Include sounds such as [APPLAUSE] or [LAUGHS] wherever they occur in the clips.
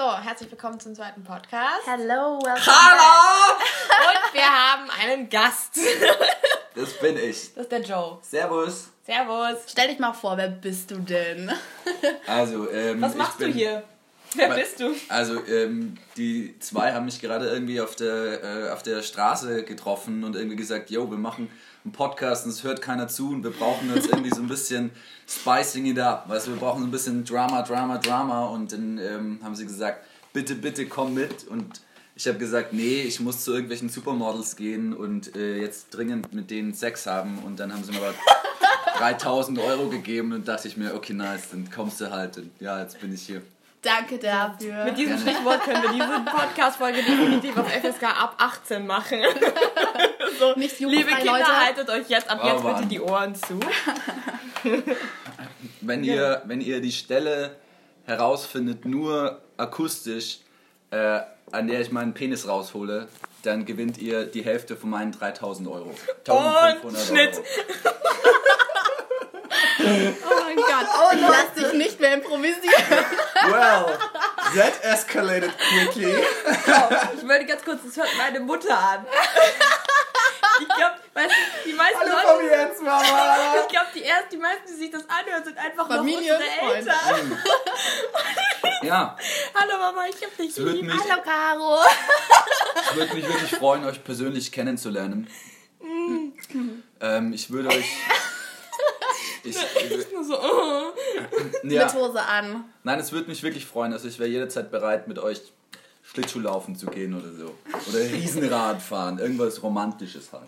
So, herzlich willkommen zum zweiten Podcast. Hello, welcome Hallo! Und wir haben einen Gast. [LAUGHS] Das bin ich. Das ist der Joe. Servus. Servus. Stell dich mal vor, wer bist du denn? Also, ähm, Was ich machst bin, du hier? Wer Aber- bist du? Also, ähm, die zwei haben mich gerade irgendwie auf der, äh, auf der Straße getroffen und irgendwie gesagt, yo, wir machen einen Podcast und es hört keiner zu und wir brauchen jetzt [LAUGHS] irgendwie so ein bisschen spicing it up. Weißt du, wir brauchen so ein bisschen Drama, Drama, Drama und dann ähm, haben sie gesagt, bitte, bitte komm mit und ich habe gesagt, nee, ich muss zu irgendwelchen Supermodels gehen und äh, jetzt dringend mit denen Sex haben und dann haben sie mir aber [LAUGHS] 3000 Euro gegeben und dachte ich mir, okay, nice, dann kommst du halt und ja, jetzt bin ich hier. Danke dafür. Mit diesem. Stichwort können wir diese Podcast-Folge definitiv auf FSK ab 18 machen. [LAUGHS] so, Nicht liebe Kinder, Leute. haltet euch jetzt ab Oh, jetzt bitte die Ohren zu. [LAUGHS] Wenn ihr, wenn ihr die Stelle herausfindet, nur akustisch, äh, an der ich meinen Penis raushole, dann gewinnt ihr die Hälfte von meinen 3000 Euro. 1500 Schnitt. Euro. [LAUGHS] Oh mein Gott. Oh, ich lass dich nicht mehr improvisieren. Well, that escalated quickly. Ich wollte ganz kurz, das hört meine Mutter an. Ich glaube, weißt du, die meisten Hallo Leute... Fabiens, Mama. Ich glaube, die ersten, die meisten, die sich das anhören, sind einfach Familie, noch unsere Eltern. Ja, Hallo Mama, ich hab dich lieb. mich, Hallo, Caro. es würde mich wirklich freuen, euch persönlich kennenzulernen. Ähm, ich würde euch... Ich, [LAUGHS] ich, Nur so, oh. ja. Mit Hose an. Nein, es würde mich wirklich freuen. Also ich wäre jederzeit bereit, mit euch Schlittschuhlaufen zu gehen oder so. Oder Riesenrad fahren. Irgendwas Romantisches halt.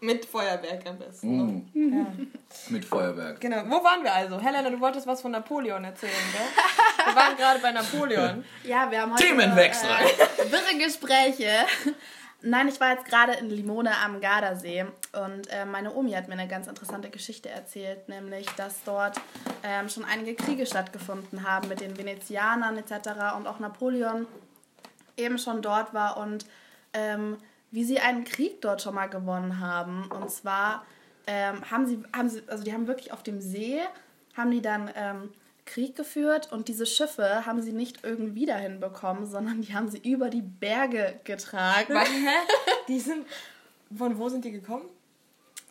Mit Feuerwerk am besten. Mm. Mit Feuerwerk. Genau. Wo waren wir also? Helena, du wolltest was von Napoleon erzählen, gell? Wir waren gerade bei Napoleon. Ja, wir haben heute Themenwechsel. Äh, wirre Gespräche. Nein, ich war jetzt gerade in Limone am Gardasee und äh, meine Omi hat mir eine ganz interessante Geschichte erzählt, nämlich, dass dort ähm, schon einige Kriege stattgefunden haben mit den Venezianern etc. und auch Napoleon eben schon dort war und ähm, wie sie einen Krieg dort schon mal gewonnen haben. Und zwar ähm, haben sie, haben sie, also die haben wirklich auf dem See, haben die dann ähm, Krieg geführt und diese Schiffe haben sie nicht irgendwie dahin bekommen, sondern die haben sie über die Berge getragen. [LAUGHS] Die sind. Von wo sind die gekommen?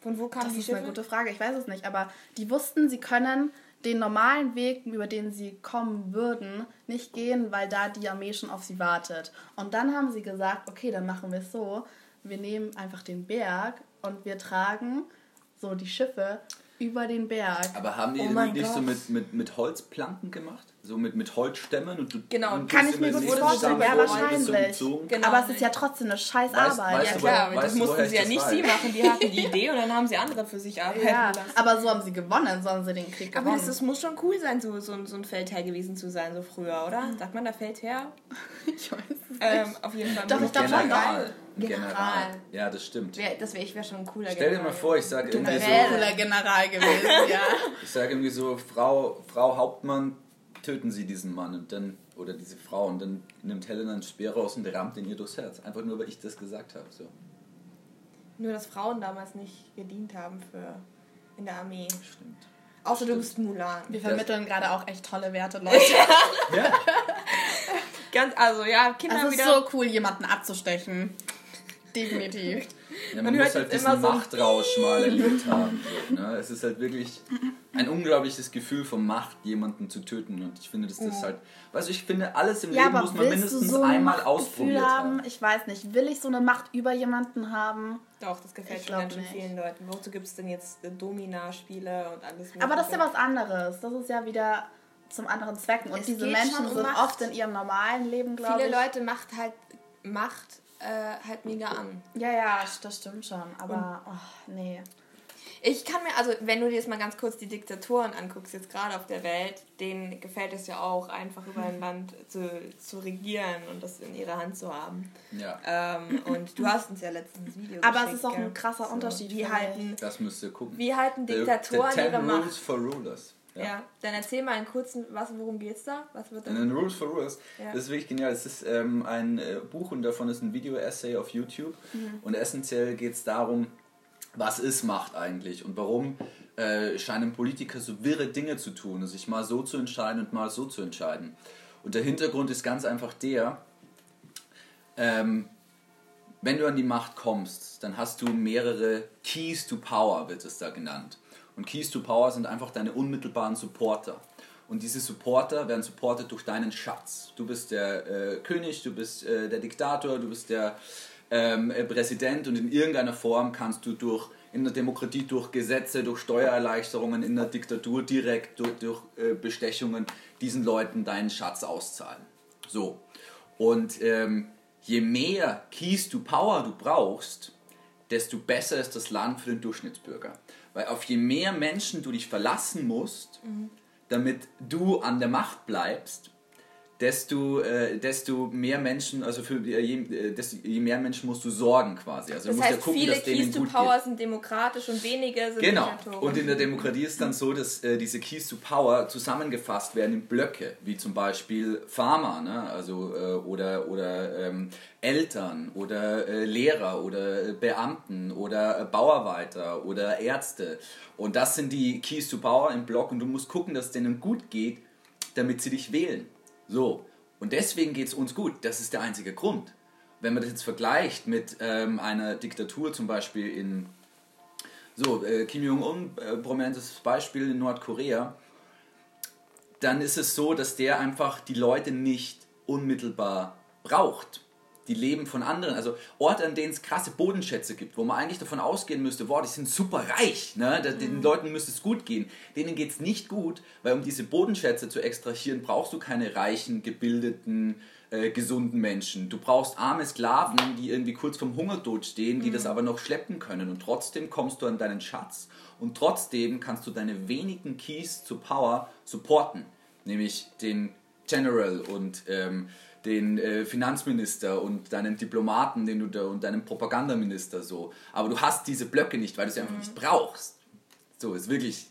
Von wo kamen Das die ist Schiffe? eine gute Frage, ich weiß es nicht, aber die wussten, sie können den normalen Weg, über den sie kommen würden, nicht gehen, weil da die Armee schon auf sie wartet. Und dann haben sie gesagt, okay, dann machen wir es so, wir nehmen einfach den Berg und wir tragen so die Schiffe über den Berg. Aber haben die Oh nicht so Gott. mit, mit, mit Holzplanken gemacht? So mit, mit Holzstämmen? Und du, Genau, und Kann ich mir gut vorstellen, ja, wahrscheinlich. Zoom. Genau. Aber es ist ja trotzdem eine scheiß Weißt- Arbeit. weißt Ja klar, woher- das mussten sie ja nicht sie machen. Die hatten die Idee und dann haben sie andere für sich arbeiten ja, lassen. aber so haben sie gewonnen, so haben sie den Krieg Aber gewonnen. das, das muss schon cool sein, so, so, ein- so ein Feldherr gewesen zu sein, so früher, oder? Sagt man da Feldherr? [LAUGHS] ich weiß es nicht. Ähm, auf jeden Fall. Doch, ich glaub das schon, General. General. Ja, das stimmt. Wär, das wäre ich wäre schon ein cooler Stell dir mal General. vor, ich sage irgendwie so, Generell. cooler General gewesen, [LAUGHS] ja. ich sage irgendwie so, Frau, Frau Hauptmann, töten Sie diesen Mann und dann, oder diese Frau und dann nimmt Helena einen Speer raus und rammt ihn ihr durchs Herz. Einfach nur, weil ich das gesagt habe. So. Nur, dass Frauen damals nicht gedient haben für in der Armee. Stimmt. Außer du bist Mulan. Wir vermitteln gerade auch echt tolle Werte, [LAUGHS] Leute. Ja, Ganz, also ja, Kinder Es ist wieder. so cool, jemanden abzustechen. Definitiv. ja man, Man muss hört halt diesen immer so ein- Machtrausch mal [LAUGHS] erlebt haben. So, ne? Es ist halt wirklich ein unglaubliches Gefühl von Macht, jemanden zu töten. Und ich finde, dass das halt, weißt du, ich finde, alles im Ja, Leben aber muss man willst du mindestens so ein einmal ausprobiert haben? haben. Ich weiß nicht. Will ich so eine Macht über jemanden haben? Doch, das gefällt Ich schon ganz schön vielen Leuten. Wozu gibt es denn jetzt äh, Domina-Spiele und alles Aber das ist ja Mögliche? was anderes. Das ist ja wieder zum anderen Zwecken. Und Es diese Menschen um sind Macht. oft in ihrem normalen Leben, glaube ich. Viele Leute macht halt Macht äh, halt mega an. Ja, ja, das stimmt schon. Aber, oh, nee. Ich kann mir, also wenn du dir jetzt mal ganz kurz die Diktatoren anguckst, jetzt gerade auf der Welt, denen gefällt es ja auch, einfach über ein Land zu, zu regieren und das in ihrer Hand zu haben. Ja, Ähm, und du hast uns ja letztens ein Video Aber es ist auch ein krasser Unterschied, Wie halten, das müsst ihr gucken. wie halten The- Diktatoren the 10 ihre Rules Macht? for Rulers. Ja. dann erzähl mal in kurzen, was, worum geht's da? Was wird da? In den Rules for Rulers. Ja. Das ist wirklich genial. Es ist ähm, ein äh, Buch und davon ist ein Video-Essay auf YouTube. Mhm. Und essentiell geht es darum, was ist Macht eigentlich und warum äh, scheinen Politiker so wirre Dinge zu tun, sich mal so zu entscheiden und mal so zu entscheiden. Und der Hintergrund ist ganz einfach der, ähm, wenn du an die Macht kommst, dann hast du mehrere Keys to Power, wird es da genannt. Und Keys to Power sind einfach deine unmittelbaren Supporter. Und diese Supporter werden supportet durch deinen Schatz. Du bist der äh, König, du bist äh, der Diktator, du bist der ähm, äh, Präsident und in irgendeiner Form kannst du durch in der Demokratie durch Gesetze, durch Steuererleichterungen, in der Diktatur direkt durch, durch äh, Bestechungen diesen Leuten deinen Schatz auszahlen. So. Und ähm, je mehr Keys to Power du brauchst, desto besser ist das Land für den Durchschnittsbürger. Weil auf je mehr Menschen du dich verlassen musst, mhm. damit du an der Macht bleibst, desto, äh, desto mehr Menschen, also für äh, je, äh, desto, je mehr Menschen musst du sorgen quasi. Also das du musst heißt, ja gucken, viele dass Keys to Power geht. sind demokratisch und wenige sind Genau. Und in der Demokratie ist dann so, dass äh, diese Keys to Power zusammengefasst werden in Blöcke, wie zum Beispiel Farmer, ne? also äh, oder oder ähm, Eltern oder äh, Lehrer oder Beamten oder Bauarbeiter oder Ärzte. Und das sind die Keys to Power im Block und du musst gucken, dass es denen gut geht, damit sie dich wählen. So, und deswegen geht es uns gut. Das ist der einzige Grund. Wenn man das jetzt vergleicht mit ähm, einer Diktatur, zum Beispiel in so, äh, Kim Jong-un, äh, prominentes Beispiel in Nordkorea, dann ist es so, dass der einfach die Leute nicht unmittelbar braucht die leben von anderen. Also Orte, an denen es krasse Bodenschätze gibt, wo man eigentlich davon ausgehen müsste, boah, die sind super reich, ne? den mhm. Leuten müsste es gut gehen. Denen geht es nicht gut, weil um diese Bodenschätze zu extrahieren, brauchst du keine reichen, gebildeten, äh, gesunden Menschen. Du brauchst arme Sklaven, die irgendwie kurz vom Hungertod stehen, die mhm. das aber noch schleppen können. Und trotzdem kommst du an deinen Schatz und trotzdem kannst du deine wenigen Keys zu Power supporten. Nämlich den General und ähm, den äh, Finanzminister und deinen Diplomaten den du da, und deinen Propagandaminister so. Aber du hast diese Blöcke nicht, weil du sie einfach nicht brauchst. So, ist wirklich,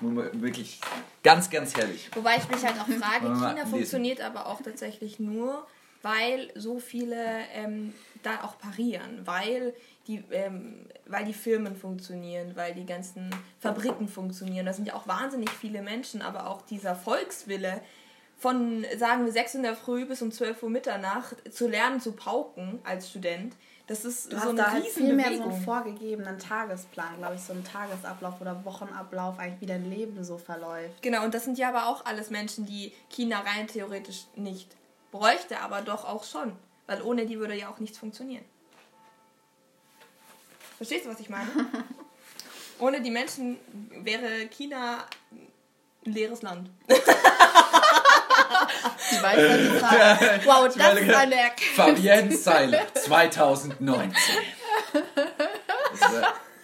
wirklich ganz, ganz herrlich. Wobei ich mich halt auch frage, China funktioniert aber auch tatsächlich nur, weil so viele ähm, da auch parieren, weil die, ähm, weil die Firmen funktionieren, weil die ganzen Fabriken funktionieren. Da sind ja auch wahnsinnig viele Menschen, aber auch dieser Volkswille, von, sagen wir, 6 in der Früh bis um 12 Uhr Mitternacht zu lernen zu pauken als Student. Das ist du so eine da halt viel mehr so einen vorgegebenen Tagesplan, glaube ich, so einen Tagesablauf oder Wochenablauf, eigentlich wie dein Leben so verläuft. Genau, und das sind ja aber auch alles Menschen, die China rein theoretisch nicht bräuchte, aber doch auch schon. Weil ohne die würde ja auch nichts funktionieren. Verstehst du, was ich meine? [LAUGHS] ohne die Menschen wäre China ein leeres Land. [LAUGHS] [LAUGHS] Die Weisheit Zahl. Wow, das ist eine Erkenntnis. Fabienne Seiler, 2019. [LAUGHS]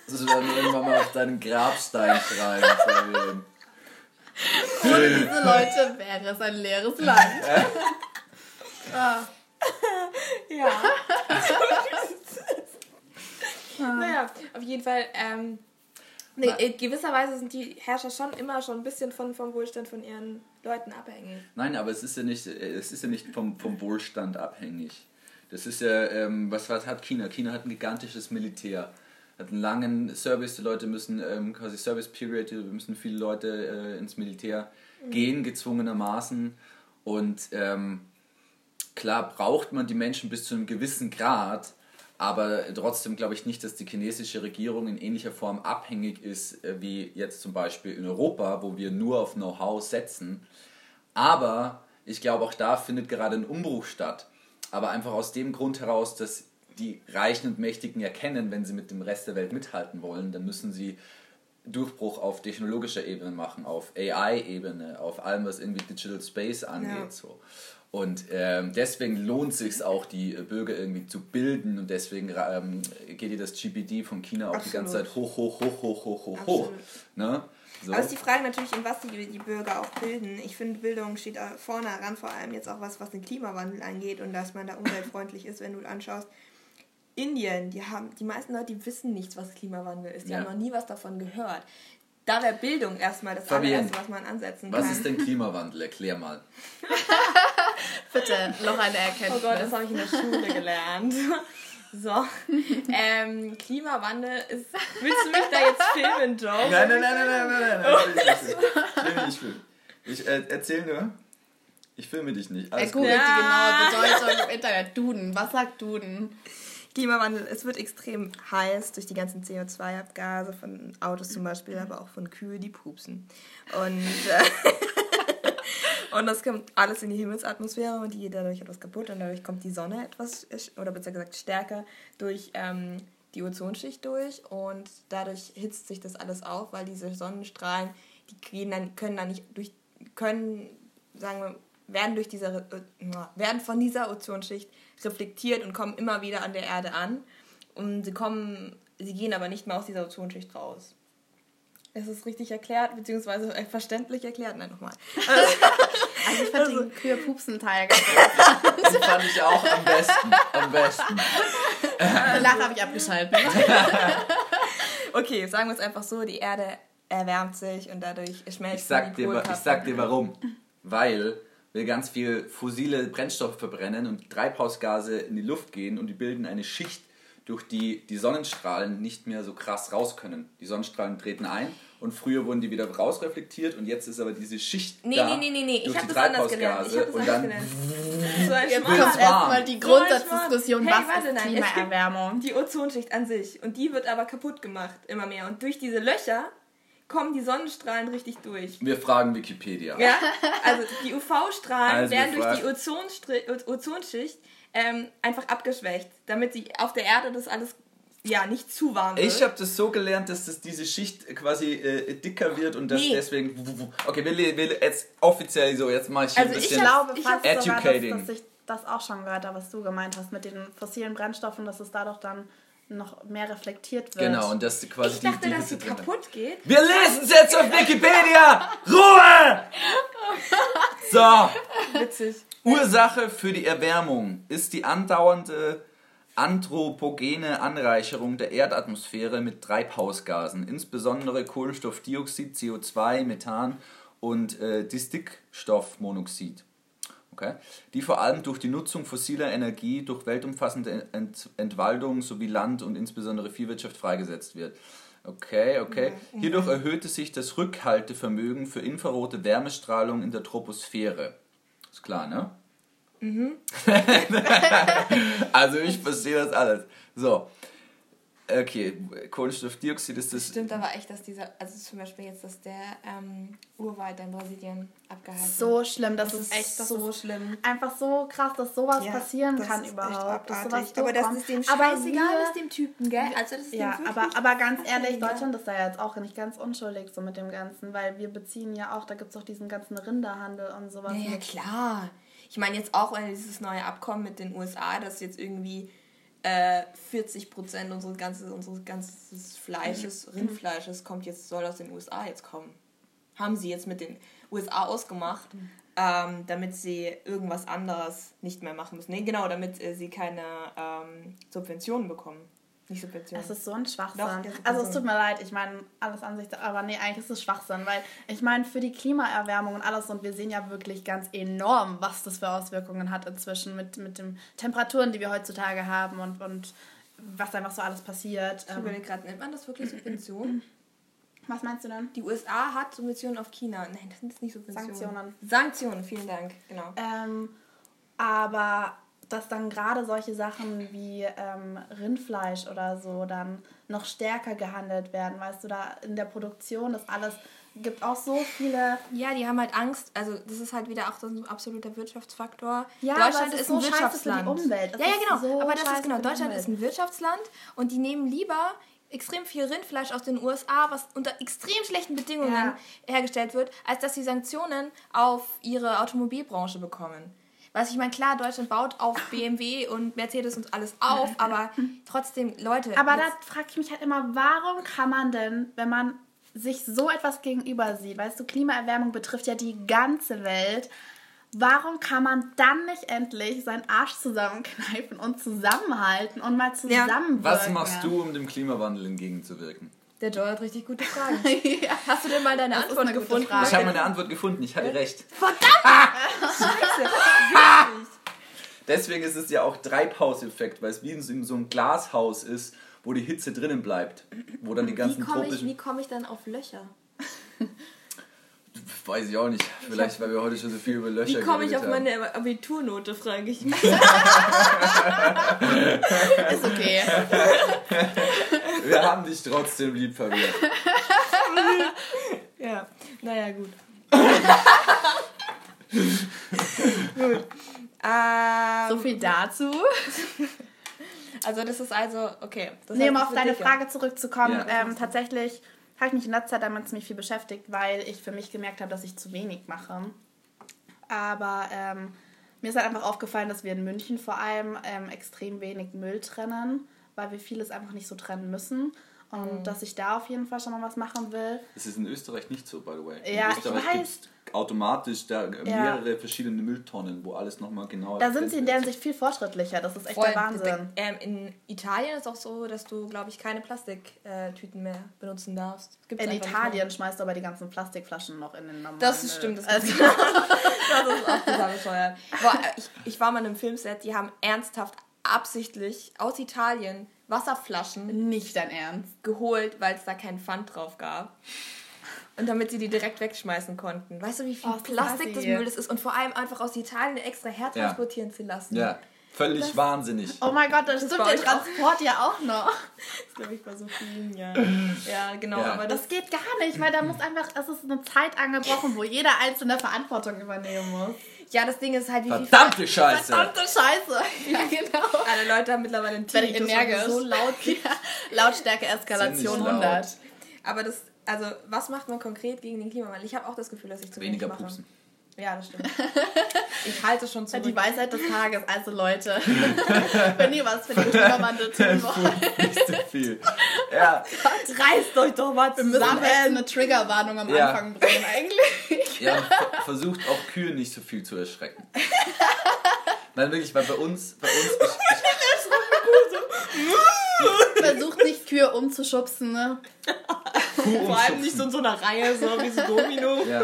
Das werden wir irgendwann mal auf deinen Grabstein schreiben, Fabienne. Ohne diese Leute wäre es ein leeres Land. [LAUGHS] ah. Ja. naja, auf jeden Fall. Ähm, nee, in gewisser Weise sind die Herrscher schon immer schon ein bisschen von, vom Wohlstand von ihren Leuten abhängig. Nein, aber es ist ja nicht, es ist ja nicht vom, vom Wohlstand abhängig. Das ist ja, ähm, was, was hat China? China hat ein gigantisches Militär. Hat einen langen Service, die Leute müssen ähm, quasi Service Period, müssen viele Leute äh, ins Militär mhm. gehen, gezwungenermaßen. Und ähm, klar braucht man die Menschen bis zu einem gewissen Grad, aber trotzdem glaube ich nicht, dass die chinesische Regierung in ähnlicher Form abhängig ist äh, wie jetzt zum Beispiel in Europa, wo wir nur auf Know-how setzen. Aber ich glaube, auch da findet gerade ein Umbruch statt. Aber einfach aus dem Grund heraus, dass die Reichen und Mächtigen erkennen, wenn sie mit dem Rest der Welt mithalten wollen, dann müssen sie Durchbruch auf technologischer Ebene machen, auf AI-Ebene, auf allem, was irgendwie Digital Space angeht. Ja. So. Und ähm, deswegen lohnt es sich auch, die Bürger irgendwie zu bilden und deswegen ähm, geht dir das GPD von China auch Absolut. die ganze Zeit hoch, hoch, hoch, hoch, hoch, hoch, hoch. Ne? So. Aber ist die Frage natürlich, in was die, die Bürger auch bilden. Ich finde, Bildung steht vorne heran, vor allem jetzt auch was, was den Klimawandel angeht und dass man da umweltfreundlich ist, wenn du anschaust. Indien, die haben, die meisten Leute, die wissen nichts, was Klimawandel ist. Die ja. haben noch nie was davon gehört. Da wäre Bildung erstmal das Fabienne, allererste, was man ansetzen kann. Was ist denn Klimawandel? Erklär mal. Bitte, noch eine Erkenntnis. Oh Gott, das habe ich in der Schule gelernt. So, ähm, Klimawandel ist. Willst du mich da jetzt filmen, Joe? Nein, nein, nein, nein, nein, nein, nein, nein. Ich will nicht filmen. Ich äh, erzähl nur. Ich filme dich nicht. Alles er googelt die genaue Bedeutung im Internet. Duden. Was sagt Duden? Klimawandel, es wird extrem heiß durch die ganzen CO2-Abgase von Autos zum Beispiel, aber auch von Kühe, die pupsen. Und, äh, [LAUGHS] und das kommt alles in die Himmelsatmosphäre und die geht dadurch etwas kaputt und dadurch kommt die Sonne etwas, oder besser gesagt stärker durch ähm, die Ozonschicht durch und dadurch hitzt sich das alles auf, weil diese Sonnenstrahlen, die gehen dann, können dann nicht durch, können, sagen wir, werden durch diese, äh, werden von dieser Ozonschicht reflektiert und kommen immer wieder an der Erde an. Und sie kommen, sie gehen aber nicht mehr aus dieser Ozonschicht raus. Es ist richtig erklärt, beziehungsweise [LAUGHS] verständlich erklärt. Nein, nochmal. [LAUGHS] also ich fand also, den kühe pupsen teil ganz [LAUGHS] Den fand ich auch am besten. Am besten. Danach habe ich abgeschaltet. okay, sagen wir es einfach so, die Erde erwärmt sich und dadurch schmelzt ich sag die dir, Ich sag dir warum. Weil wir ganz viel fossile Brennstoffe verbrennen und Treibhausgase in die Luft gehen und die bilden eine Schicht, durch die die Sonnenstrahlen nicht mehr so krass raus können. Die Sonnenstrahlen treten ein und früher wurden die wieder rausreflektiert und jetzt ist aber diese Schicht nee, da nee, nee, nee, nee. Ich habe das anders gelernt. Ich das und dann gelernt. So ein jetzt kommt erstmal die Grundsatzdiskussion, so was warte, ist Klimaerwärmung? Die Ozonschicht an sich und die wird aber kaputt gemacht immer mehr und durch diese Löcher kommen die Sonnenstrahlen richtig durch. Wir fragen Wikipedia. Ja, also die UV-Strahlen also werden durch die Ozonschicht ähm, einfach abgeschwächt, damit sie auf der Erde das alles ja, nicht zu warm wird. Ich habe das so gelernt, dass das diese Schicht quasi äh, dicker wird und dass nee. deswegen. Okay, wir, wir jetzt offiziell so, jetzt mache ich also ein bisschen ich glaube, fast educating. Sogar, dass, dass ich das auch schon gehört habe, was du gemeint hast mit den fossilen Brennstoffen, dass es dadurch dann noch mehr reflektiert wird. Genau, und dass quasi ich dachte, die, die dass sie kaputt geht. Wir lesen es jetzt auf Wikipedia! Ruhe! [LAUGHS] So. Witzig. Ursache für die Erwärmung ist die andauernde anthropogene Anreicherung der Erdatmosphäre mit Treibhausgasen, insbesondere Kohlenstoffdioxid, CO2, Methan und äh, Distickstoffmonoxid okay, die vor allem durch die Nutzung fossiler Energie, durch weltumfassende Ent Entwaldung sowie Land- und insbesondere Viehwirtschaft freigesetzt wird. Okay, okay. Hierdurch erhöhte sich das Rückhaltevermögen für infrarote Wärmestrahlung in der Troposphäre. Ist klar, ne? Mhm. [LAUGHS] also ich verstehe das alles. So, Okay, Kohlenstoffdioxid ist das. Stimmt aber echt, dass dieser, also zum Beispiel jetzt, dass der ähm, Urwald in Brasilien abgehalten So schlimm, das, das ist echt das so ist schlimm. Einfach so krass, dass sowas ja, passieren kann überhaupt. Dass sowas aber das ist dem scheißegal ist dem Typen, gell? Also das ist ja, aber, aber ganz ehrlich, Deutschland ist da jetzt auch nicht ganz unschuldig so mit dem Ganzen, weil wir beziehen ja auch, da gibt es auch diesen ganzen Rinderhandel und sowas. Ja, ja klar. Ich meine jetzt auch dieses neue Abkommen mit den USA, das jetzt irgendwie äh, 40 Prozent unseres, ganzes, unseres ganzes Fleisches, mhm. Rindfleisches kommt jetzt, soll aus den USA jetzt kommen. Haben sie jetzt mit den USA ausgemacht, mhm. ähm, damit sie irgendwas anderes nicht mehr machen müssen. Nee, genau, damit äh, sie keine ähm, Subventionen bekommen. Nicht Subvention. Es ist so ein Schwachsinn. Doch, also es tut mir leid, ich meine, alles Ansicht, aber nee, eigentlich ist es Schwachsinn, weil ich meine, für die Klimaerwärmung und alles und wir sehen ja wirklich ganz enorm, was das für Auswirkungen hat inzwischen mit, mit den Temperaturen, die wir heutzutage haben und, und was einfach so alles passiert. Ich überlege gerade, nennt man das wirklich Subvention? [CLEARS THROAT] Was meinst du denn? Die USA hat Subventionen auf China. Nein, das sind nicht Subventionen. Sanktionen. Sanktionen, vielen Dank, genau. Ähm, aber dass dann gerade solche Sachen wie ähm, Rindfleisch oder so dann noch stärker gehandelt werden, weißt du, da in der Produktion, das alles gibt auch so viele. Ja, die haben halt Angst. Also das ist halt wieder auch so ein absoluter Wirtschaftsfaktor. Ja, Deutschland ist, ist, ein so Wirtschaftsland. Für die Umwelt. Das ja, ja, genau. So aber das ist genau. Deutschland ist ein Wirtschaftsland und die nehmen lieber extrem viel Rindfleisch aus den USA, was unter extrem schlechten Bedingungen ja. hergestellt wird, als dass sie Sanktionen auf ihre Automobilbranche bekommen. Was ich meine, klar, Deutschland baut auf [LAUGHS] BMW und Mercedes und alles auf, aber trotzdem, Leute. Aber da frage ich mich halt immer, warum kann man denn, wenn man sich so etwas gegenüber sieht, weißt du, Klimaerwärmung betrifft ja die ganze Welt, warum kann man dann nicht endlich seinen Arsch zusammenkneifen und zusammenhalten und mal zusammenwirken? Ja. Was machst du, um dem Klimawandel entgegenzuwirken? Der Joy hat richtig gute Fragen. [LAUGHS] ja. Hast du denn mal deine Antwort gefunden? Frage. Ich habe meine Antwort gefunden. Ich hatte recht. Verdammt! Scheiße. Deswegen ist es ja auch Treibhauseffekt, weil es wie in so einem Glashaus ist, wo die Hitze drinnen bleibt. Wo dann die ganzen wie komme ich, komm ich dann auf Löcher? Weiß ich auch nicht. Vielleicht, weil wir heute schon so viel über Löcher Wie komme ich auf haben. meine Abiturnote, frage ich mich. [LAUGHS] Ist okay. Wir haben dich trotzdem lieb verwirrt. [LAUGHS] ja, naja, gut. [LAUGHS] gut. Ähm, so viel dazu. Also das ist also, okay. Das nee, um auf deine Frage zurückzukommen, ja. ähm, tatsächlich habe ich mich in letzter Zeit damit ziemlich viel beschäftigt, weil ich für mich gemerkt habe, dass ich zu wenig mache. Aber ähm, mir ist halt einfach aufgefallen, dass wir in München vor allem ähm, extrem wenig Müll trennen, weil wir vieles einfach nicht so trennen müssen. Und mhm. dass ich da auf jeden Fall schon mal was machen will. Das ist in Österreich nicht so, by the way. In ja, Österreich ich weiß. automatisch da mehrere ja. verschiedene Mülltonnen, wo alles nochmal genauer Da sind sie in deren Sicht viel fortschrittlicher. Das ist echt Voll. der Wahnsinn. Ähm, in Italien ist es auch so, dass du, glaube ich, keine Plastiktüten mehr benutzen darfst. in Italien schmeißt du aber die ganzen Plastikflaschen noch in den normalen Das ist stimmt. Das, [LAUGHS] also. [LAUGHS] das ist auch total bescheuert. ich, ich war mal in einem Filmset, die haben ernsthaft absichtlich aus Italien Wasserflaschen nicht dein Ernst geholt, weil es da keinen Pfand drauf gab. Und damit sie die direkt wegschmeißen konnten. Weißt du, wie viel oh, Plastik das Müll das ist? Und vor allem einfach aus Italien extra hertransportieren ja. zu lassen. Ja, völlig das, wahnsinnig. Oh mein Gott, das, das stimmt der Transport ja auch noch. [LAUGHS] Das glaube ich bei so vielen, ja. Ja, genau. Ja. Aber das, das, geht gar nicht, weil da muss einfach, es ist eine Zeit angebrochen, wo jeder einzelne Verantwortung übernehmen muss. Ja, das Ding ist halt, wie Verdammte viel... Scheiße! Verdammte Scheiße! [LAUGHS] Ja, genau. Alle Leute haben mittlerweile einen Tinnitus energisch. so laut. [LAUGHS] ja. Lautstärke Eskalation 100. Aber das, also, was macht man konkret gegen den Klimawandel? Ich habe auch das Gefühl, dass ich zu Weniger wenig mache. Pupsen. Ja, das stimmt. [LAUGHS] Ich halte schon zurück. Die Weisheit des Tages. Also Leute, [LAUGHS] wenn ihr was für den Klimawandel tun wollt. Nicht zu viel. Ja. Reißt euch doch mal zusammen. Wir müssen eine Triggerwarnung am ja. Anfang bringen eigentlich. Ja, versucht auch Kühe nicht so viel zu erschrecken. Nein, wirklich, weil bei uns... Bei uns ich, ich, [LAUGHS] Versucht nicht Kühe umzuschubsen, ne? Kuh Vor allem nicht so in so einer Reihe, so wie so Domino. Ja.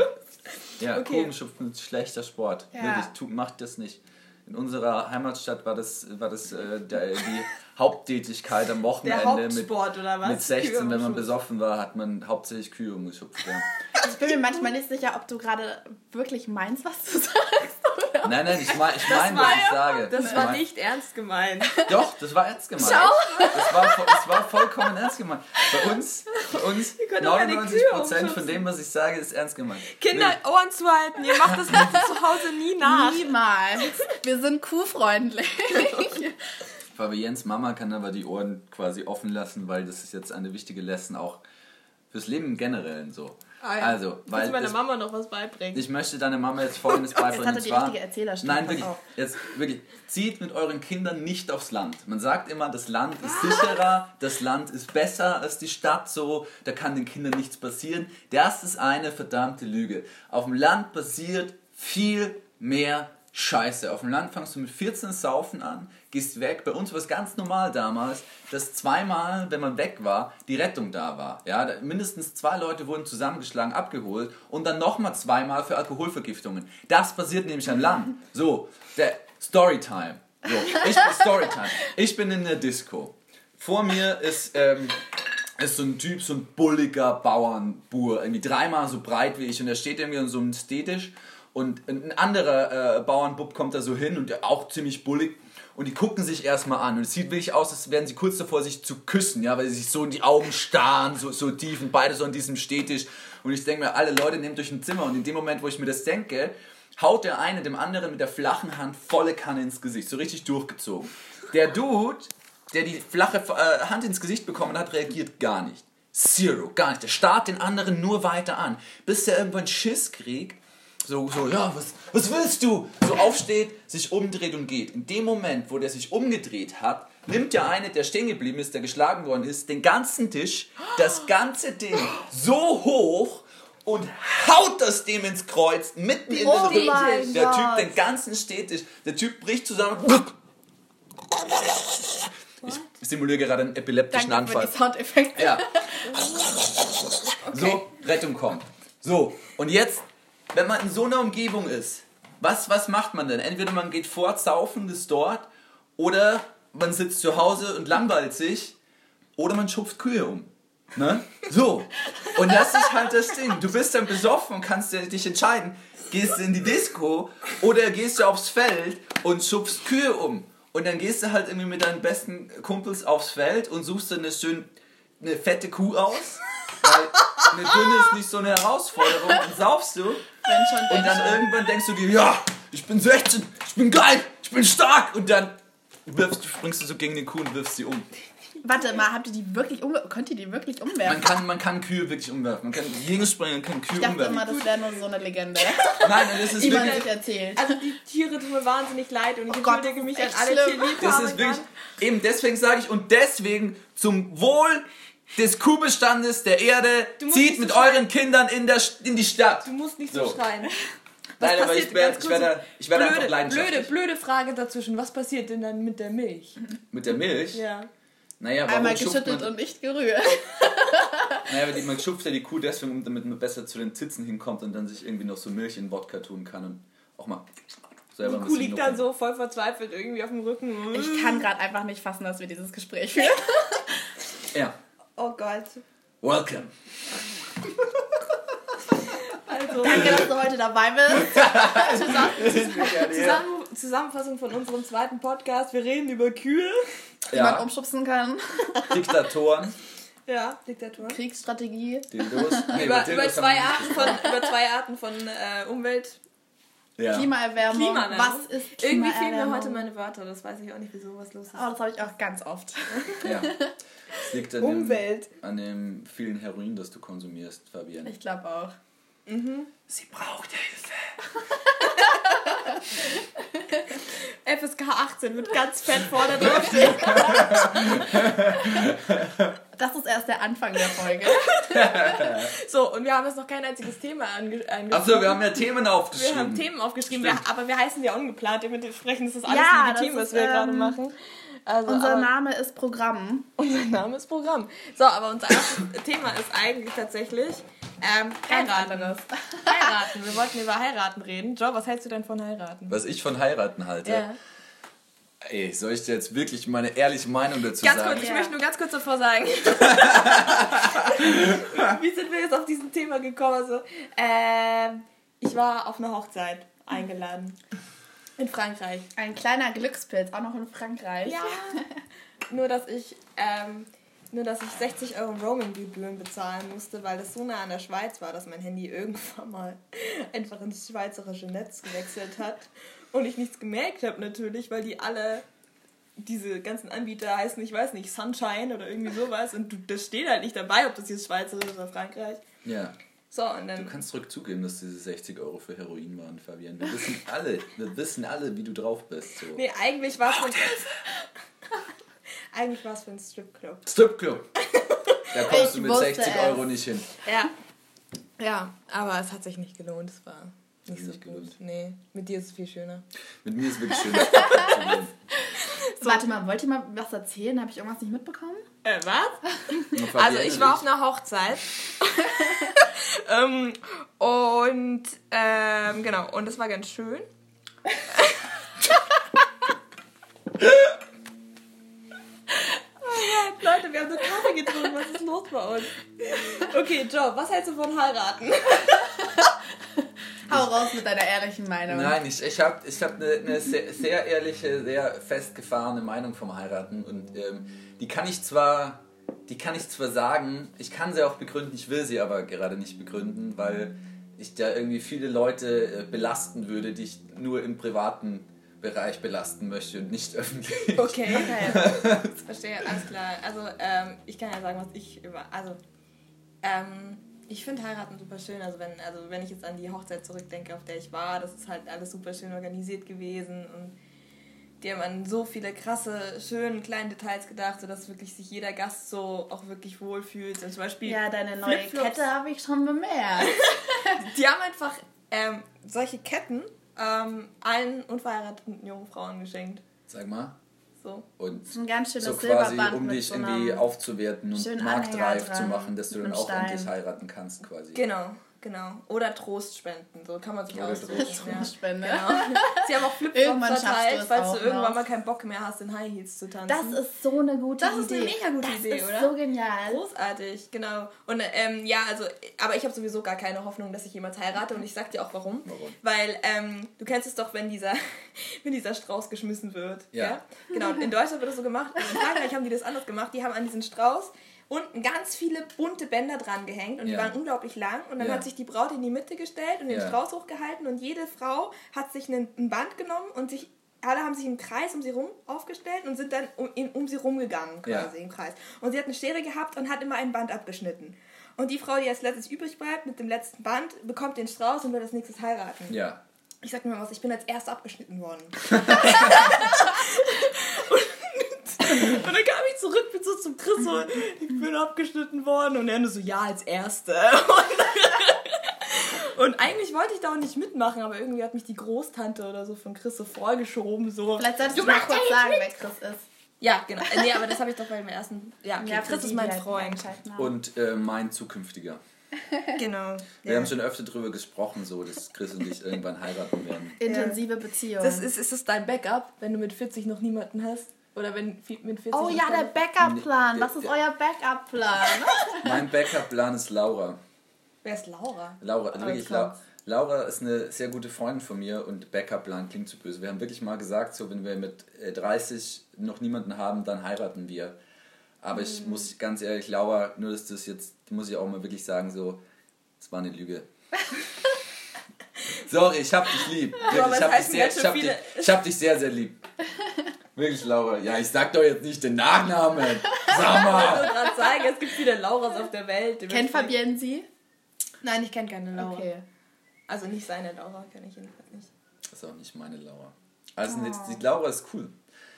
Ja, okay. Kugelschupfen ist schlechter Sport. Ja. Wirklich, tu, macht das nicht. In unserer Heimatstadt war das, war das äh, der, die Haupttätigkeit am Wochenende mit, mit 16, wenn man besoffen war, hat man hauptsächlich Kühe umgeschupft. Ja. Ich bin mir manchmal nicht sicher, ob du gerade wirklich meinst, was du [LAUGHS] sagst. Oder? Nein, nein, ich meine, ich mein, was ich sage. Das war nicht ernst gemeint. Doch, das war ernst gemeint. Schau. Das war, das war vollkommen ernst gemeint. Bei uns, bei uns 99% von dem, was ich sage, ist ernst gemeint. Kinder, nee. Ohren zu halten. Ihr macht das zu Hause nie nach. Niemals. Wir sind kuhfreundlich. Fabiens Mama kann aber die Ohren quasi offen lassen, weil das ist jetzt eine wichtige Lesson auch fürs Leben im Generellen so. Ah, ja. Also, weil du meiner Mama noch was beibringen? Ich möchte deiner Mama jetzt folgendes [LAUGHS] beibringen. Jetzt hat er die richtige Erzählerstimme. Nein, wirklich, jetzt wirklich. Zieht mit euren Kindern nicht aufs Land. Man sagt immer, das Land ist sicherer, das Land ist besser als die Stadt, so, da kann den Kindern nichts passieren. Das ist eine verdammte Lüge. Auf dem Land passiert viel mehr Scheiße. Auf dem Land fangst du mit 14 Saufen an, gehst weg. Bei uns war es ganz normal damals, dass zweimal, wenn man weg war, die Rettung da war. Ja, mindestens zwei Leute wurden zusammengeschlagen, abgeholt und dann nochmal zweimal für Alkoholvergiftungen. Das passiert nämlich am Land. So, der Storytime. So, ich bin Storytime. Ich bin in der Disco. Vor mir ist, ähm, ist so ein Typ, so ein bulliger Bauernbur, irgendwie dreimal so breit wie ich und er steht irgendwie in so einem Stetisch und ein anderer äh, Bauernbub kommt da so hin und der auch ziemlich bullig und die gucken sich erstmal an und es sieht wirklich aus, als wären sie kurz davor, sich zu küssen, ja, weil sie sich so in die Augen starren, so, so tief und beide so an diesem Stehtisch. Und ich denke mir, alle Leute nehmt euch ein Zimmer und in dem Moment, wo ich mir das denke, haut der eine dem anderen mit der flachen Hand volle Kanne ins Gesicht, so richtig durchgezogen. Der Dude, der die flache äh, Hand ins Gesicht bekommen hat, reagiert gar nicht. Zero, gar nicht. Der starrt den anderen nur weiter an, bis er irgendwann Schiss kriegt so, so, ja, was, was willst du? So aufsteht, sich umdreht und geht. In dem Moment, wo der sich umgedreht hat, nimmt der eine, der stehen geblieben ist, der geschlagen worden ist, den ganzen Tisch, das ganze Ding so hoch und haut das dem ins Kreuz, mitten in oh den Rücken. Der Typ, den ganzen Stehtisch, der Typ bricht zusammen. Ich simuliere gerade einen epileptischen Danke Anfall. Für die Soundeffekte. Ja. [LAUGHS] Okay. So, Rettung kommt. So, und jetzt wenn man in so einer Umgebung ist, was, was macht man denn? Entweder man geht saufen ist dort, oder man sitzt zu Hause und langweilt sich, oder man schupft Kühe um. Ne? So. Und das ist halt das Ding. Du bist dann besoffen und kannst dich entscheiden, gehst du in die Disco oder gehst du aufs Feld und schubst Kühe um. Und dann gehst du halt irgendwie mit deinen besten Kumpels aufs Feld und suchst dann eine schön eine fette Kuh aus. Eine dünne ist nicht so eine Herausforderung. Und saufst du. und dann irgendwann denkst du dir, ja, ich bin 16, ich bin geil, ich bin stark. Und dann wirfst, springst du so gegen die Kuh und wirfst sie um. Warte mal, habt ihr die wirklich umgeworfen? Könnt ihr die wirklich umwerfen? Man kann, man kann Kühe wirklich umwerfen. Man kann springen und kann Kühe ich dachte umwerfen. immer, das wäre nur so eine Legende. [LAUGHS] Nein, das ist die wirklich... erzählt. Also die Tiere tun mir wahnsinnig leid und ich Oh entschuldige mich an alle. Tierliebhaber. Das ist wirklich... Eben deswegen sage ich, und deswegen zum Wohl des Kuhbestandes der Erde, zieht mit so euren Kindern in, der, in die Stadt. Du musst nicht so, So. schreien. [LAUGHS] Nein, aber ich werde ganz ich werde, ich werde einfach blöde, leidenschaftlich. blöde, blöde Frage dazwischen. Was passiert denn dann mit der Milch? Mit der Milch? Ja. Naja, warum Einmal geschüttelt man, und nicht gerührt. [LAUGHS] naja, die- man schupft ja die Kuh deswegen, um- damit man besser zu den Zitzen hinkommt und dann sich irgendwie noch so Milch in Wodka tun kann und auch mal selber Die Kuh liegt dann so voll verzweifelt irgendwie auf dem Rücken. Ich kann gerade einfach nicht fassen, dass wir dieses Gespräch führen. Ja. Oh Gott. Welcome. [LAUGHS] Also, Danke, dass du heute dabei bist. [LAUGHS] Zusammen, Zusammenfassung von unserem zweiten Podcast. Wir reden über Kühe. Wie man umschubsen kann. Diktatoren, Ja, Diktatur. Kriegsstrategie. Dildos. Nee, Über, über, zwei Arten von, über zwei Arten von äh, Umwelt. Ja. Klimaerwärmung. Klimaerwärmung. Was ist Irgendwie fehlen mir Klimaerwärmung? heute meine Wörter. Das weiß ich auch nicht, wieso was los ist. Oh, das habe ich auch ganz oft. ja. Es liegt an Umwelt. Dem, an dem vielen Heroin, das du konsumierst, Fabian. Ich glaube auch. Sie braucht Hilfe. [LAUGHS] FSK 18 wird ganz fett vorne drauf. [LAUGHS] [LAUGHS] Das ist erst der Anfang der Folge. [LAUGHS] So, und wir haben jetzt noch kein einziges Thema ange angesprochen. Achso, wir haben ja Themen Wir aufgeschrieben. haben Themen aufgeschrieben, wir, aber wir heißen ja ungeplant. Dementsprechend ist das alles Ja, legitim, das was wir gerade ähm, machen. Also, Unser aber, Name ist Programm. unser Name ist Programm. So, aber unser erstes [LAUGHS] Thema ist eigentlich tatsächlich ähm, heiraten. anderes. [LAUGHS] Heiraten. Wir wollten über heiraten reden. Joe, was hältst du denn von heiraten? Was ich von heiraten halte. Ja. Ey, soll ich dir jetzt wirklich meine ehrliche Meinung dazu Ganz sagen? kurz, ich Ja. möchte nur ganz kurz davor sagen. [LAUGHS] Wie sind wir jetzt auf diesem Thema gekommen? Also, ähm, ich war auf eine Hochzeit eingeladen. In Frankreich. Ein kleiner Glückspilz, auch noch in Frankreich. Ja. [LAUGHS] nur, dass ich, ähm, nur, dass ich 60 Euro Roaming-Gebühren bezahlen musste, weil es so nah an der Schweiz war, dass mein Handy irgendwann mal [LAUGHS] einfach ins schweizerische Netz gewechselt hat. Und ich nichts gemerkt habe natürlich, weil die alle diese ganzen Anbieter heißen, ich weiß nicht, Sunshine oder irgendwie sowas. Und du, das steht halt nicht dabei, ob das jetzt Schweizerisch oder Frankreich. Ja. So, und Du dann. kannst zurück zugeben, dass diese 60 Euro für Heroin waren, Fabian. Wir wissen alle, wir wissen alle, wie du drauf bist. So. Nee, eigentlich war es für, [LAUGHS] eigentlich war's für einen Stripclub. Stripclub. Da kommst Ich du mit wusste 60 es. Euro nicht hin. Ja. Ja, aber es hat sich nicht gelohnt. Es war nicht so Nicht gut. gelohnt. Nee, mit dir ist es viel schöner. Mit mir ist wirklich schön. [LAUGHS] [LAUGHS] Fabian. Warte mal, wollt ihr mal was erzählen? Habe ich irgendwas nicht mitbekommen? Äh, was? Also ich war auf einer Hochzeit. [LAUGHS] ähm, und ähm, genau, und das war ganz schön. oh Gott, Leute, wir haben nur Kaffee getrunken. Was ist los bei uns? Okay, Joe, was hältst du von heiraten? Hau raus mit deiner ehrlichen Meinung. Nein, ich, ich habe ich hab eine, eine sehr, sehr ehrliche, sehr festgefahrene Meinung vom Heiraten und ähm, die kann ich zwar, die kann ich zwar sagen, ich kann sie auch begründen, ich will sie aber gerade nicht begründen, weil ich da irgendwie viele Leute äh, belasten würde, die ich nur im privaten Bereich belasten möchte und nicht [LAUGHS] öffentlich. Okay. Okay. [LAUGHS] Verstehe, alles klar. Also, ähm, ich kann ja sagen, was ich über. Also, ähm, ich finde heiraten super schön. Also wenn, also wenn ich jetzt an die Hochzeit zurückdenke, auf der ich war, das ist halt alles super schön organisiert gewesen und die haben an so viele krasse, schönen kleinen Details gedacht, sodass wirklich sich jeder Gast so auch wirklich wohlfühlt. Und zum Beispiel Ja, deine neue Flipflops. Kette habe ich schon bemerkt. [LAUGHS] Die haben einfach ähm, solche Ketten ähm, allen unverheirateten jungen Frauen geschenkt. Sag mal. So. Und Das ist ein ganz schönes so quasi, Silberband um dich so irgendwie aufzuwerten und marktreif zu machen, dass du dann auch Stein. endlich heiraten kannst quasi. Genau. Genau. Oder Trostspenden, so kann man sich Oder aussuchen. Trostspende. Ja. Genau. [LAUGHS] Sie haben auch Flipflops verteilt, falls auch du irgendwann noch. mal keinen Bock mehr hast, in High Heels zu tanzen. Das ist so eine gute Das Idee. ist eine mega gute das Idee, ist oder? so genial. Großartig, genau. Und ähm, ja, also, aber ich habe sowieso gar keine Hoffnung, dass ich jemals heirate und ich sag dir auch warum. Warum? Weil ähm, du kennst es doch, wenn dieser, [LAUGHS] wenn dieser Strauß geschmissen wird. Ja. Genau, in Deutschland wird das so gemacht. Und in Frankreich haben die das anders gemacht. Die haben an diesen Strauß unten ganz viele bunte Bänder dran gehängt und die Ja. waren unglaublich lang. Und dann Ja. hat sich die Braut in die Mitte gestellt und den Ja. Strauß hochgehalten und jede Frau hat sich einen, ein Band genommen und sich alle haben sich im Kreis um sie rum aufgestellt und sind dann um, in, um sie rumgegangen quasi im Kreis. Und sie hat eine Schere gehabt und hat immer ein Band abgeschnitten. Und die Frau, die als letztes übrig bleibt mit dem letzten Band, bekommt den Strauß und wird als nächstes heiraten. Ja. Ich sag mir mal was, ich bin als erste abgeschnitten worden. [LAUGHS] [LAUGHS] [LAUGHS] und dann kam ich zurück, bin so zum Chris so, ich bin abgeschnitten worden. Und er nur so, ja, als erste. Und, [LAUGHS] und eigentlich wollte ich da auch nicht mitmachen, aber irgendwie hat mich die Großtante oder so von Chris so vorgeschoben. So. Vielleicht solltest du, Du mal kurz ja sagen, jetzt wer Chris ist. Ja, genau. Äh, Nee, aber das habe ich doch bei dem ersten. Ja, okay. für Chris ist mein halt Freund. haben. Und äh, mein zukünftiger. [LAUGHS] Genau. Wir Ja. haben schon öfter darüber gesprochen, so, dass Chris und ich irgendwann heiraten werden. Intensive Beziehung. Das ist, ist das dein Backup, wenn du mit 40 noch niemanden hast? Oder wenn mit 40 oh ja, der Backup-Plan. Nee, Was ist euer Backup-Plan? [LAUGHS] Mein Backup-Plan ist Laura. Wer ist Laura? Laura, also wirklich, jetzt La kommt's. Laura ist eine sehr gute Freundin von mir und Backup-Plan klingt zu böse. Wir haben wirklich mal gesagt, so wenn wir mit äh, 30 noch niemanden haben, dann heiraten wir. Aber ich Mhm. muss ganz ehrlich, Laura, nur dass das jetzt, muss ich auch mal wirklich sagen, so, es war eine Lüge. [LAUGHS] Sorry, ich hab dich lieb. Wirklich, aber ich, es hab dich heißen sehr, ganz ich, schön hab dich, viele- ich hab dich sehr, sehr lieb. [LAUGHS] Wirklich, Laura. Ja, ich sag doch jetzt nicht den Nachnamen. Sag [LAUGHS] Ich mal. wollte gerade sagen, es gibt viele Lauras auf der Welt. Kennt Fabienne sie? Nein, ich kenne keine Laura. Okay. Also nicht seine Laura, kenne ich jedenfalls nicht. Das ist auch nicht meine Laura. Also Oh. die Laura ist cool.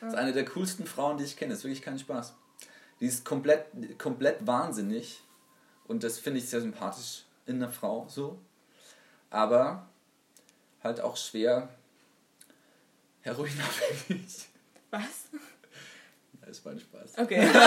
Das ist eine der coolsten Frauen, die ich kenne. Das ist wirklich kein Spaß. Die ist komplett, komplett wahnsinnig. Und das finde ich sehr sympathisch in einer Frau so. Aber halt auch schwer heroinabhängig. Was? Das war ein Spaß. Okay. [LAUGHS]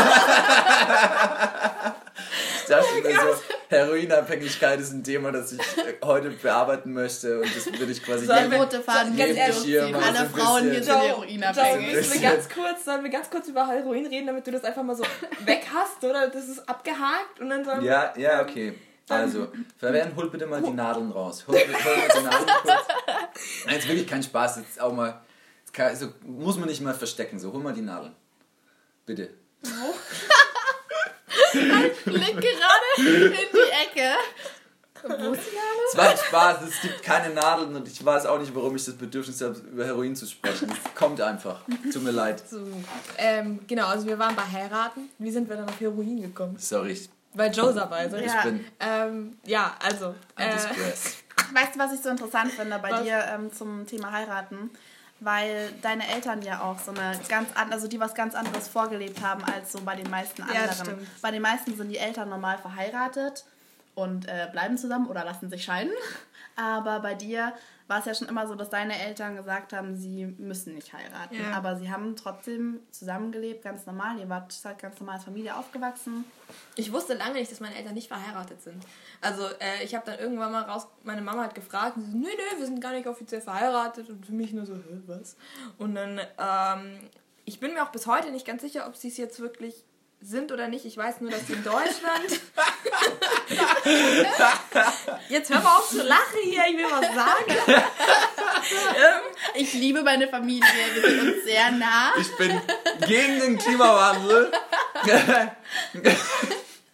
Ich dachte mir so, Heroinabhängigkeit ist ein Thema, das ich äh, heute bearbeiten möchte. Und das würde ich quasi Sollen Der wir- rote Faden ganz ehrlich, durch. hier mal so Alle ein Frauen hier sind heroinabhängig. Müssen wir ganz kurz, sollen wir ganz kurz über Heroin reden, damit du das einfach mal so weg hast, oder? Das ist abgehakt und dann sollen wir- Ja, ja, okay. Also, Fabian, hol bitte mal die Nadeln raus. Hol, hol mal die Nadeln kurz. Nein, jetzt wirklich kein Spaß. Jetzt auch mal. Also, muss man nicht mal verstecken. So, hol mal die Nadeln. Bitte. Blick [LAUGHS] gerade in die Ecke. Wo ist die Name? Es war ein Spaß. Es gibt keine Nadeln und ich weiß auch nicht, warum ich das Bedürfnis habe, über Heroin zu sprechen. Es kommt einfach. Tut mir leid. So, ähm, genau, also wir waren bei Heiraten. Wie sind wir dann auf Heroin gekommen? Sorry, ich, Weil Joe dabei ist. ich Ja. bin Ähm, ja, also. ein Äh. Weißt du, was ich so interessant finde bei Was? dir ähm, zum Thema heiraten? Weil deine Eltern ja auch so eine ganz andere, also die was ganz anderes vorgelebt haben als so bei den meisten Ja, anderen. stimmt. bei den meisten sind die Eltern normal verheiratet und äh, bleiben zusammen oder lassen sich scheiden. [LAUGHS] Aber bei dir war es ja schon immer so, dass deine Eltern gesagt haben, sie müssen nicht heiraten. Ja. Aber sie haben trotzdem zusammengelebt, ganz normal. Ihr wart halt ganz normal als Familie aufgewachsen. Ich wusste lange nicht, dass meine Eltern nicht verheiratet sind. Also äh, ich habe dann irgendwann mal raus, meine Mama hat gefragt, und sie so, nee, nee, wir sind gar nicht offiziell verheiratet. Und für mich nur so, hä, was? Und dann, ähm, ich bin mir auch bis heute nicht ganz sicher, ob sie es jetzt wirklich sind oder nicht. Ich weiß nur, dass sie in Deutschland... [LAUGHS] jetzt hör mal auf zu lachen hier, ich will was sagen. Ich liebe meine Familie, wir sind uns sehr nah. Ich bin gegen den Klimawandel.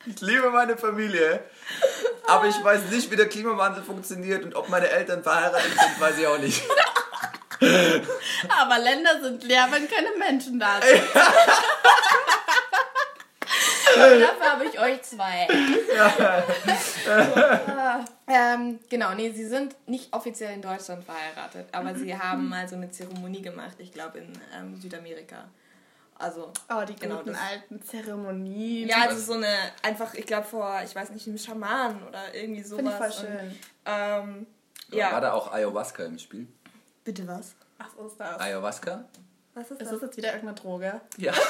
Ich liebe meine Familie. Aber ich weiß nicht, wie der Klimawandel funktioniert und ob meine Eltern verheiratet sind, weiß ich auch nicht. Aber Länder sind leer, wenn keine Menschen da sind. [LAUGHS] Dafür habe ich euch zwei. [LAUGHS] ähm, genau, nee, sie sind nicht offiziell in Deutschland verheiratet, aber sie haben mal so eine Zeremonie gemacht, ich glaube in ähm, Südamerika. Also, Oh, die Genau, guten das- alten Zeremonien. ja, also so eine, einfach, ich glaube vor, ich weiß nicht, einem Schaman oder irgendwie sowas. Finde ich voll schön. Und, ähm, War ja. da auch Ayahuasca im Spiel? Bitte was? Was ist das? Ayahuasca? Was ist Ist das? das jetzt wieder irgendeine Droge? Ja. [LAUGHS]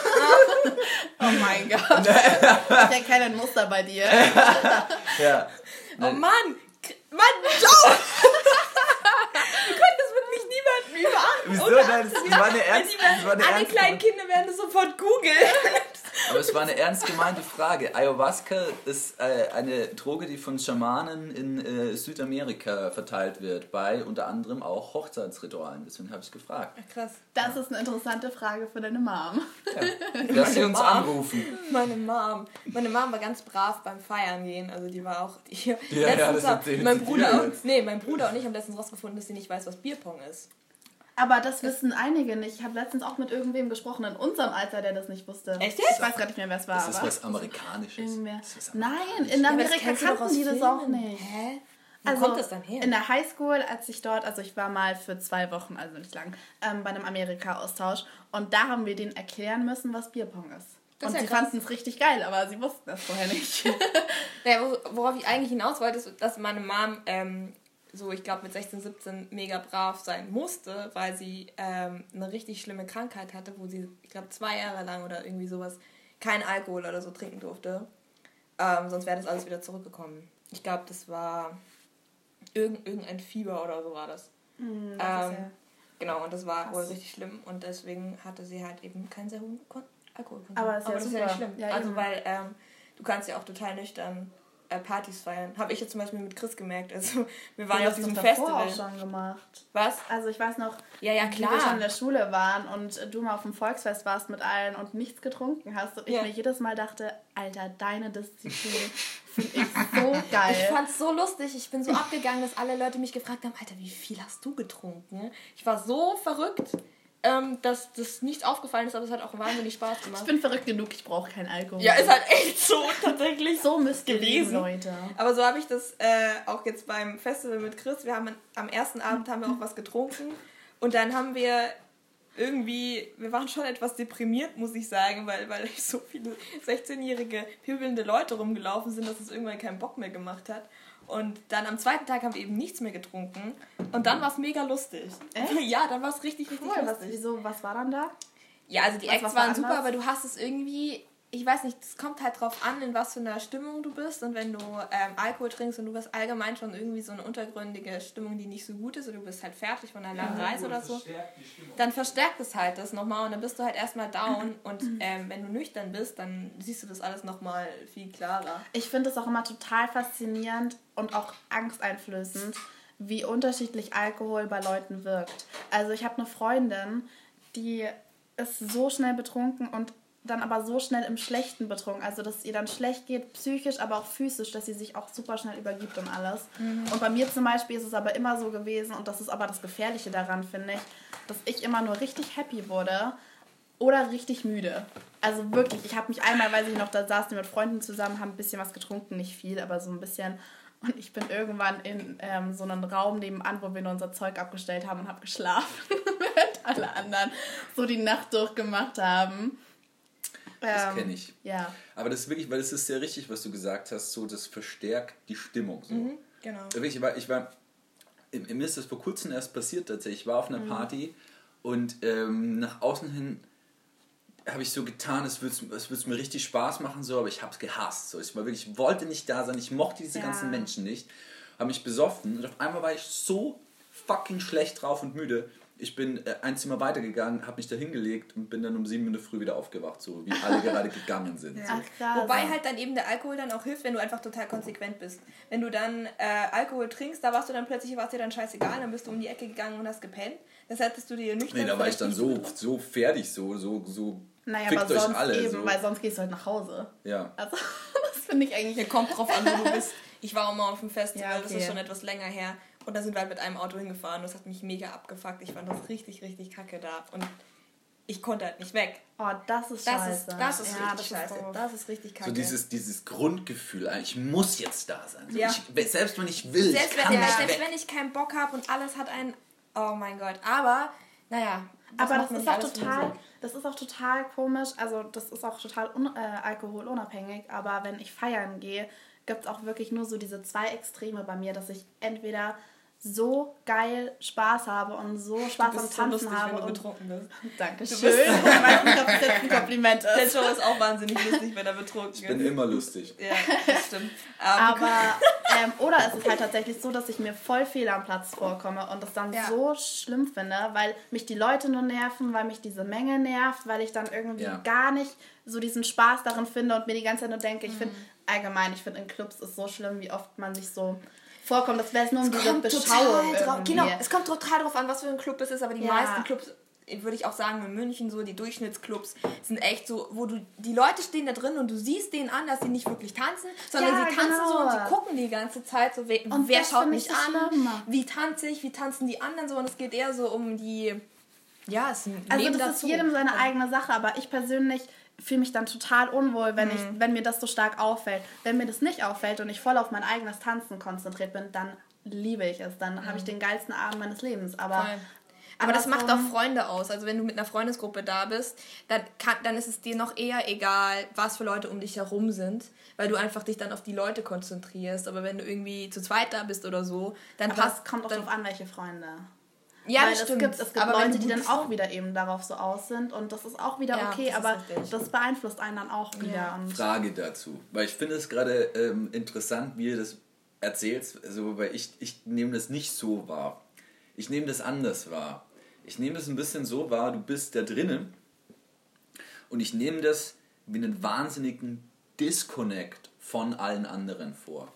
Oh mein Gott. [LAUGHS] ich erkenne ein Muster bei dir. [LAUGHS] ja. Oh Mann! K- Ciao! du könntest wirklich niemanden überachten. Wieso? Nein, das, das war eine ernst, das war eine Alle kleinen Kinder werden das sofort googeln. Es war eine ernst gemeinte Frage. Ayahuasca ist äh, eine Droge, die von Schamanen in äh, Südamerika verteilt wird, bei unter anderem auch Hochzeitsritualen. Deswegen habe ich gefragt. Ach, krass. Das ist eine interessante Frage für deine Mom. Ja. [LAUGHS] Lass sie uns Mom. anrufen. Meine Mom. Meine Mom war ganz brav beim Feiern gehen. Also die war auch. Die, ja, ja, das auch, mein Bruder und, nee, mein Bruder und ich haben letztens rausgefunden, dass sie nicht weiß, was Bierpong ist. Aber das wissen einige nicht. Ich habe letztens auch mit irgendwem gesprochen in unserem Alter, der das nicht wusste. Echt jetzt? Ich weiß gar nicht mehr, wer es war. Das ist was Amerikanisches. Was Nein, in Amerika kannten die das auch nicht. Hä? Wo also, kommt das dann her? In der Highschool, als ich dort, also ich war mal für zwei Wochen, also nicht lang, ähm, bei einem Amerika-Austausch und da haben wir denen erklären müssen, was Bierpong ist. Das und ist ja sie fanden es richtig geil, aber sie wussten das vorher nicht. [LAUGHS] naja, worauf ich eigentlich hinaus wollte, ist, dass meine Mom ähm, so, ich glaube, mit 16, 17 mega brav sein musste, weil sie ähm, eine richtig schlimme Krankheit hatte, wo sie, ich glaube, zwei Jahre lang oder irgendwie sowas kein Alkohol oder so trinken durfte. Ähm, sonst wäre das alles wieder zurückgekommen. Ich glaube, das war irgend, irgendein Fieber oder so war das. Mm, das ähm, ja genau, und das war krass. wohl richtig schlimm und deswegen hatte sie halt eben keinen sehr hohen Alkoholkonsum. Aber, das ist, Aber das ist ja nicht schlimm. Ja, also, weil ähm, du kannst ja auch total nüchtern Partys feiern. Habe ich jetzt zum Beispiel mit Chris gemerkt. Also wir waren ja, auf diesem Festival. auch schon gemacht. Was? Also ich weiß noch, ja, ja, klar. wie wir schon in der Schule waren und du mal auf dem Volksfest warst mit allen und nichts getrunken hast und ja. ich mir jedes Mal dachte, Alter, deine Disziplin [LAUGHS] finde ich so geil. Ich fand's so lustig. Ich bin so abgegangen, dass alle Leute mich gefragt haben, Alter, wie viel hast du getrunken? Ich war so verrückt ähm, dass das nicht aufgefallen ist, aber es hat auch wahnsinnig Spaß gemacht. Ich bin verrückt genug, ich brauche keinen Alkohol. Ja, ist halt echt so tatsächlich. so müsst ihr leben, Leute. Aber so habe ich das äh, auch jetzt beim Festival mit Chris. Wir haben am ersten Abend haben wir auch was getrunken und dann haben wir irgendwie, wir waren schon etwas deprimiert, muss ich sagen, weil, weil [LAUGHS] so viele 16-jährige pöbelnde Leute rumgelaufen sind, dass es irgendwann keinen Bock mehr gemacht hat. Und dann am zweiten Tag haben wir eben nichts mehr getrunken. Und dann war es mega lustig. Echt? [LAUGHS] Ja, dann war es richtig, richtig cool. lustig. Was, wieso, was war dann da? Ja, also die was, Acts waren super, aber du hast es irgendwie ich weiß nicht, es kommt halt drauf an, in was für einer Stimmung du bist. Und wenn du ähm, Alkohol trinkst und du hast allgemein schon irgendwie so eine untergründige Stimmung, die nicht so gut ist, oder du bist halt fertig von einer langen ja, Reise oder so, dann verstärkt es halt das nochmal und dann bist du halt erstmal down. [CLEARS THROAT] Und ähm, wenn du nüchtern bist, dann siehst du das alles nochmal viel klarer. Ich finde es auch immer total faszinierend und auch angsteinflößend, wie unterschiedlich Alkohol bei Leuten wirkt. Also ich habe eine Freundin, die ist so schnell betrunken und dann aber so schnell im Schlechten betrunken. Also, dass es ihr dann schlecht geht, psychisch, aber auch physisch, dass sie sich auch super schnell übergibt und alles. Mhm. Und bei mir zum Beispiel ist es aber immer so gewesen, und das ist aber das Gefährliche daran, finde ich, dass ich immer nur richtig happy wurde oder richtig müde. Also wirklich, ich habe mich einmal, weiß ich noch, da saßen wir mit Freunden zusammen, haben ein bisschen was getrunken, nicht viel, aber so ein bisschen. Und ich bin irgendwann in ähm, so einen Raum nebenan, wo wir nur unser Zeug abgestellt haben und habe geschlafen, [LAUGHS] während alle anderen so die Nacht durchgemacht haben. Das ähm, kenne ich. Ja. Aber das ist wirklich, weil es ist sehr richtig, was du gesagt hast, so das verstärkt die Stimmung. So. Mhm, genau. Ich war, ich war, mir ist das vor kurzem erst passiert tatsächlich. Ich war auf einer mhm. Party und ähm, nach außen hin habe ich so getan, es würde es mir richtig Spaß machen, so, aber ich habe es gehasst. So. Ich war wirklich, wollte nicht da sein, ich mochte diese ja. ganzen Menschen nicht, habe mich besoffen und auf einmal war ich so fucking schlecht drauf und müde, ich bin äh, ein Zimmer weitergegangen, habe mich da hingelegt und bin dann um sieben in der Früh wieder aufgewacht, so wie alle gerade [LAUGHS] gegangen sind. Ja, so. krass. Wobei halt dann eben der Alkohol dann auch hilft, wenn du einfach total konsequent bist. Wenn du dann äh, Alkohol trinkst, da warst du dann plötzlich, warst dir dann scheißegal, dann bist du um die Ecke gegangen und hast gepennt. Das hättest du dir nicht Nee, da war ich dann so, so fertig, so, so, so. Naja, aber sonst alle, eben, so. weil sonst gehst du halt nach Hause. Ja. Also, [LAUGHS] das finde ich eigentlich. Ja, kommt drauf an, wo du bist. Ich war auch mal auf dem Festival, ja, okay. das ist schon etwas länger her. Und da sind wir halt mit einem Auto hingefahren. Das hat mich mega abgefuckt. Ich fand das richtig, richtig kacke da. Und ich konnte halt nicht weg. Oh, das ist das scheiße. Ist, das ist ja, richtig das scheiße. Ist das ist richtig kacke. So dieses, dieses Grundgefühl, ich muss jetzt da sein. Ja. Ich, selbst wenn ich will, selbst, ich wenn, ja, selbst wenn ich keinen Bock habe und alles hat einen... Oh mein Gott. Aber, naja. Aber das ist auch total... Das ist auch total komisch. Also das ist auch total un, äh, alkoholunabhängig. Aber wenn ich feiern gehe, gibt es auch wirklich nur so diese zwei Extreme bei mir, dass ich entweder so geil Spaß habe und so Spaß am Tanzen so lustig, habe. Wenn du betrunken bist. Dankeschön. Ich ob das jetzt ein [LAUGHS] Kompliment ist. Der Show ist auch wahnsinnig lustig, wenn er betrunken ist. Ich bin immer lustig. Ja, das stimmt. Aber, ähm, oder es ist halt tatsächlich so, dass ich mir voll fehl am Platz vorkomme und das dann ja. so schlimm finde, weil mich die Leute nur nerven, weil mich diese Menge nervt, weil ich dann irgendwie ja. gar nicht so diesen Spaß darin finde und mir die ganze Zeit nur denke, ich mhm. finde allgemein, ich finde in Clubs ist so schlimm, wie oft man sich so vorkommt. Das wäre es nur um diese Beschauung. Genau, es kommt total darauf an, was für ein Club es ist, aber die ja. meisten Clubs würde ich auch sagen, in München so, die Durchschnittsclubs sind echt so, wo du, die Leute stehen da drin und du siehst denen an, dass sie nicht wirklich tanzen, sondern ja, sie tanzen genau. so und sie gucken die ganze Zeit so, wer, und wer schaut mich an, wie tanze ich, wie tanzen die anderen so und es geht eher so um die, ja, es ist ein Also das dazu. ist jedem seine eigene Sache, aber ich persönlich fühle mich dann total unwohl, wenn, mhm. ich, wenn mir das so stark auffällt. Wenn mir das nicht auffällt und ich voll auf mein eigenes Tanzen konzentriert bin, dann liebe ich es. Dann mhm. habe ich den geilsten Abend meines Lebens. Aber, aber das macht auch Freunde aus. Also wenn du mit einer Freundesgruppe da bist, dann, kann, dann ist es dir noch eher egal, was für Leute um dich herum sind, weil du einfach dich dann auf die Leute konzentrierst. Aber wenn du irgendwie zu zweit da bist oder so, dann aber passt... kommt auch darauf an, welche Freunde. Ja, Weil das stimmt. Gibt, es gibt aber Leute, die dann auch wieder eben darauf so aus sind und das ist auch wieder ja, okay, das aber das beeinflusst einen dann auch wieder. Ja. Frage dazu, weil ich finde es gerade ähm, interessant, wie ihr das erzählt, also, weil ich, ich nehme das nicht so wahr. Ich nehme das anders wahr. Ich nehme das ein bisschen so wahr, du bist da drinnen und ich nehme das wie einen wahnsinnigen Disconnect von allen anderen vor.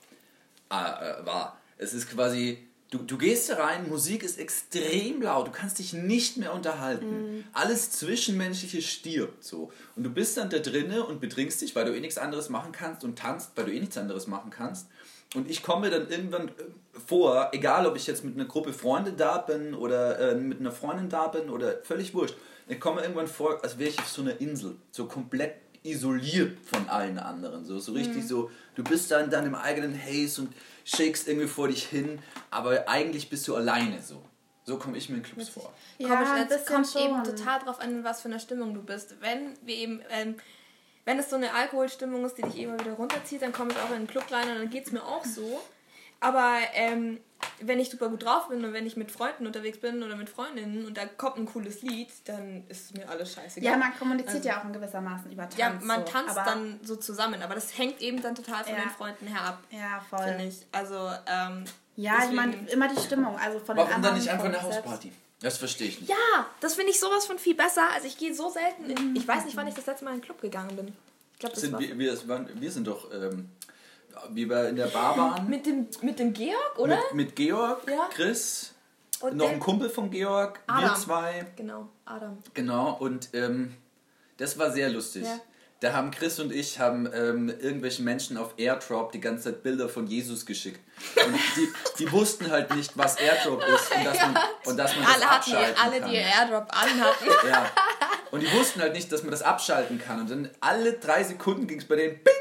Ah, äh, wahr. Es ist quasi, Du, du gehst da rein, Musik ist extrem laut, du kannst dich nicht mehr unterhalten. Mhm. Alles Zwischenmenschliche stirbt so. Und du bist dann da drinnen und betrinkst dich, weil du eh nichts anderes machen kannst und tanzt, weil du eh nichts anderes machen kannst. Und ich komme dann irgendwann äh, vor, egal ob ich jetzt mit einer Gruppe Freunde da bin oder äh, mit einer Freundin da bin oder völlig wurscht, ich komme irgendwann vor, als wäre ich auf so einer Insel, so komplett isoliert von allen anderen. So, so richtig mhm. so, du bist da in deinem eigenen Haze und shakest irgendwie vor dich hin, aber eigentlich bist du alleine so. So komme ich mir in Clubs vor. Ja, das kommt schon. eben total drauf an, was für eine Stimmung du bist. Wenn wir eben, ähm, wenn es so eine Alkoholstimmung ist, die dich immer wieder runterzieht, dann komme ich auch in den Club rein und dann geht es mir auch so. Aber ähm, wenn ich super gut drauf bin und wenn ich mit Freunden unterwegs bin oder mit Freundinnen und da kommt ein cooles Lied, dann ist mir alles scheißegal. Ja, man kommuniziert also, ja auch in gewissermaßen über Tanz. Ja, man so. tanzt dann so zusammen, aber das hängt eben dann total von ja. den Freunden her ab. Ja, voll. Finde ich. Also, ähm, Ja, ich meine, immer die Stimmung. Also von Warum dann nicht einfach eine Hausparty? Das verstehe ich nicht. Ja, das finde ich sowas von viel besser. Also ich gehe so selten in, Ich weiß nicht, wann ich das letzte Mal in den Club gegangen bin. Ich glaube, das sind wir, wir, wir sind doch ähm, wie wir in der Bar waren. Mit dem, mit dem Georg, oder? Mit, mit Georg, ja. Chris, und noch ein Kumpel von Georg, Adam. wir zwei. Genau, Adam. Genau, und ähm, das war sehr lustig. Ja. Da haben Chris und ich haben ähm, irgendwelchen Menschen auf Airdrop die ganze Zeit Bilder von Jesus geschickt. Und die, die wussten halt nicht, was Airdrop ist und dass [LAUGHS] man, und dass man alle das abschalten hatten, Alle, kann. die Airdrop anhatten. Ja. Und die wussten halt nicht, dass man das abschalten kann. Und dann alle drei Sekunden ging es bei denen Bing!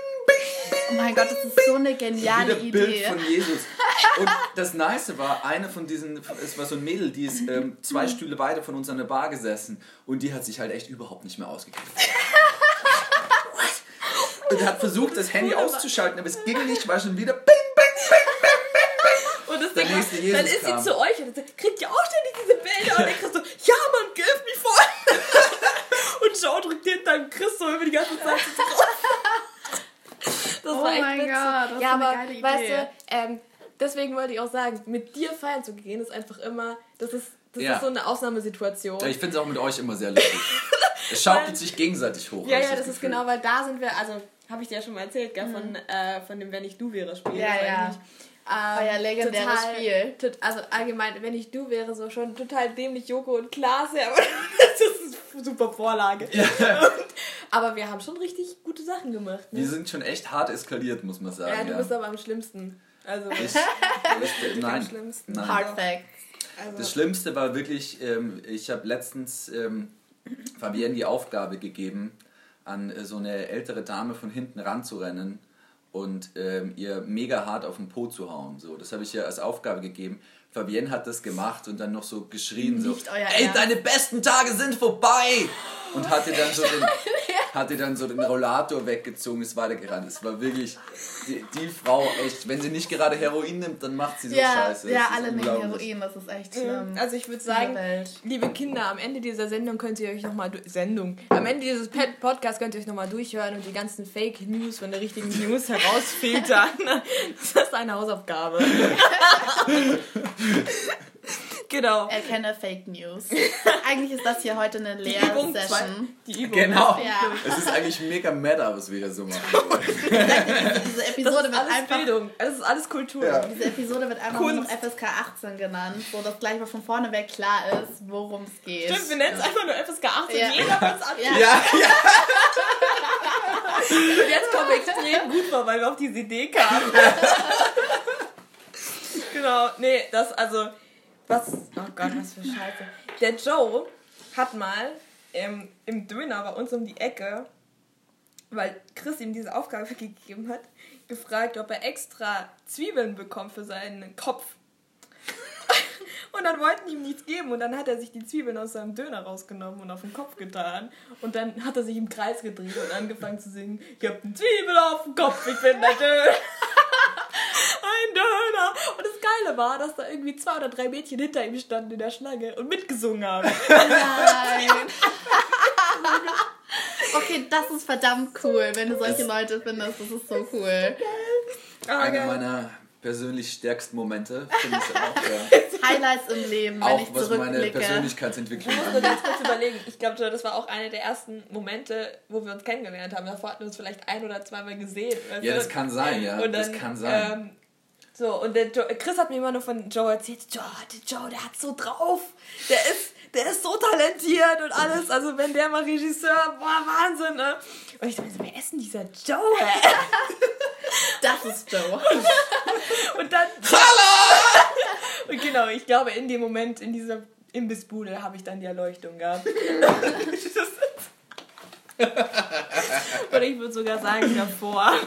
Oh mein Gott, das ist so eine geniale Idee. Bild von Jesus. Und das Nice war, eine von diesen, es war so ein Mädel, die ist ähm, zwei Stühle weiter von uns an der Bar gesessen und die hat sich halt echt überhaupt nicht mehr ausgekriegt. und hat versucht, das Handy auszuschalten, aber es ging nicht, war schon wieder bing, bing, bing, bing, bing, Und das Ding war, dann ist kam. sie zu euch und sagt, kriegt ihr auch ständig diese Bilder? Und dann kriegst du, ja Mann, gib mich voll. und Joe drückt hinter Chris so über die ganze Zeit so das oh war echt mein witzig. Gott, das ja, aber geile Idee. weißt du, ähm, deswegen wollte ich auch sagen, mit dir feiern zu gehen, ist einfach immer, das ist, das ja. ist so eine Ausnahmesituation. Ja, ich finde es auch mit euch immer sehr lustig. [LAUGHS] es schaukelt sich gegenseitig hoch. Ja, ja, das, das ist genau, weil da sind wir, also habe ich dir ja schon mal erzählt, gell, von, mhm. äh, von dem Wenn ich du wäre Spiel. Ja, ja. Ähm, ja legendäres total, Spiel. Also allgemein, wenn ich du wäre, so schon total dämlich Joko und Klaas, aber [LAUGHS] das ist super Vorlage. Ja. Und, aber wir haben schon richtig gute Sachen gemacht. Ne? Wir sind schon echt hart eskaliert, muss man sagen. Ja, du ja. bist aber am schlimmsten. Also ich, [LAUGHS] ich, nein, schlimmsten. nein. Hard Facts. Also. Das Schlimmste war wirklich, ähm, ich habe letztens ähm, Fabienne die Aufgabe gegeben, an äh, so eine ältere Dame von hinten ranzurennen und ähm, ihr mega hart auf den Po zu hauen. So, das habe ich ihr als Aufgabe gegeben. Fabienne hat das gemacht und dann noch so geschrien, Nicht so, ey, deine besten Tage sind vorbei! Und hatte dann so den, [LAUGHS] hat ihr dann so den Rollator weggezogen, ist weitergerannt. Es war wirklich die, die, Frau echt, wenn sie nicht gerade Heroin nimmt, dann macht sie so ja, Scheiße. Ja, alle nehmen Heroin, das ist echt schlimm. Also ich würde sagen, liebe Kinder, am Ende dieser Sendung könnt ihr euch nochmal Sendung. Am Ende dieses Podcast könnt ihr euch nochmal durchhören und die ganzen Fake News von der richtigen News herausfiltern. [LAUGHS] Das ist eine Hausaufgabe. [LAUGHS] Genau. Erkenne Fake News. [LAUGHS] Eigentlich ist das hier heute eine Lehrsession. Die Übung. Genau. Ja. Es ist eigentlich mega meta, was wir hier so machen. [LAUGHS] diese Episode wird einfach. Bildung. Es ist alles Kultur. Ja. Diese Episode wird einfach Kunst. nur noch FSK 18 genannt, so dass gleich mal von vorne weg klar ist, worum es geht. Stimmt, wir nennen es einfach nur FSK 18. Ja. Jeder wird es ja. ja. ja. Und jetzt kommen wir extrem gut vor, weil wir auf diese Idee kamen. [LAUGHS] genau, nee, das also was? Oh Gott, was für Scheiße. Der Joe hat mal ähm, im Döner bei uns um die Ecke, weil Chris ihm diese Aufgabe [LAUGHS] gegeben hat, gefragt, ob er extra Zwiebeln bekommt für seinen Kopf. [LAUGHS] Und dann wollten die ihm nichts geben und dann hat er sich die Zwiebeln aus seinem Döner rausgenommen und auf den Kopf getan. Und dann hat er sich im Kreis gedreht und angefangen zu singen, ich hab eine Zwiebel auf dem Kopf, ich bin der Döner. [LAUGHS] ein Döner. Und das Geile war, dass da irgendwie zwei oder drei Mädchen hinter ihm standen in der Schlange und mitgesungen haben. [LAUGHS] Nein. okay, das ist verdammt cool, wenn du solche Leute findest. Das ist so cool. Eine meiner persönlich stärksten Momente, finde ich auch. Ja. [LAUGHS] Highlights im Leben, wenn auch ich was meine Persönlichkeitsentwicklung angeht. Ich muss nur ganz kurz überlegen. Ich glaube, das war auch einer der ersten Momente, wo wir uns kennengelernt haben. Davor hatten wir uns vielleicht ein oder zweimal gesehen. Ja, das kann sein, ja. Dann, das kann sein. Ähm, so, und der jo Chris hat mir immer nur von Joe erzählt, Joe, der Joe, der hat so drauf. Der ist, der ist so talentiert und alles. Also wenn der mal Regisseur, boah, Wahnsinn, ne? Und ich dachte mir so, wer ist denn dieser Joe? [LAUGHS] das ist Joe. [LAUGHS] und dann... Hallo! [LAUGHS] Und genau, ich glaube, in dem Moment, in dieser Imbissbude, habe ich dann die Erleuchtung gehabt. [LAUGHS] Oder ich würde sogar sagen davor. [LAUGHS]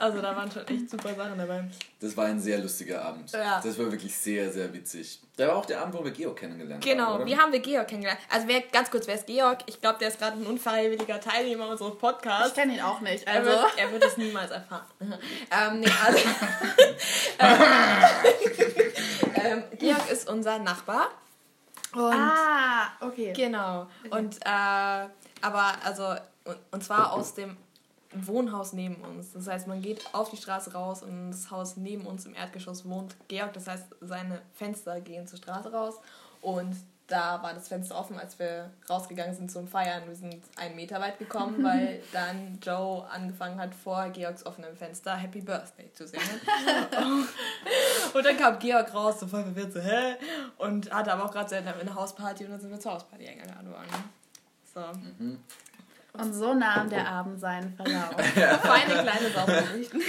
Also da waren schon echt super Sachen dabei. Das war ein sehr lustiger Abend. Ja. Das war wirklich sehr, sehr witzig. Da war auch der Abend, wo wir Georg kennengelernt genau, haben. Genau, wie haben wir Georg kennengelernt? Also wer, ganz kurz, wer ist Georg? Ich glaube, der ist gerade ein unfreiwilliger Teilnehmer unseres Podcasts. Ich kenne ihn auch nicht. Also. Er, wird, er wird es niemals erfahren. [LAUGHS] ähm, nee, also, ähm, Georg ist unser Nachbar. Und ah, okay. Genau. Und äh, aber also, und zwar aus dem Wohnhaus neben uns. Das heißt, man geht auf die Straße raus und das Haus neben uns im Erdgeschoss wohnt Georg. Das heißt, seine Fenster gehen zur Straße raus und da war das Fenster offen, als wir rausgegangen sind zum Feiern. Wir sind einen Meter weit gekommen, [LAUGHS] weil dann Joe angefangen hat, vor Georgs offenem Fenster Happy Birthday zu singen. [LAUGHS] und dann kam Georg raus, so voll verwirrt, so, hä? Und hatte aber auch gerade eine Hausparty und dann sind wir zur Hausparty eingeladen worden. So. Mhm. Und so nahm der Abend seinen Verlauf. [LAUGHS] Feine kleine Saubergeschichten.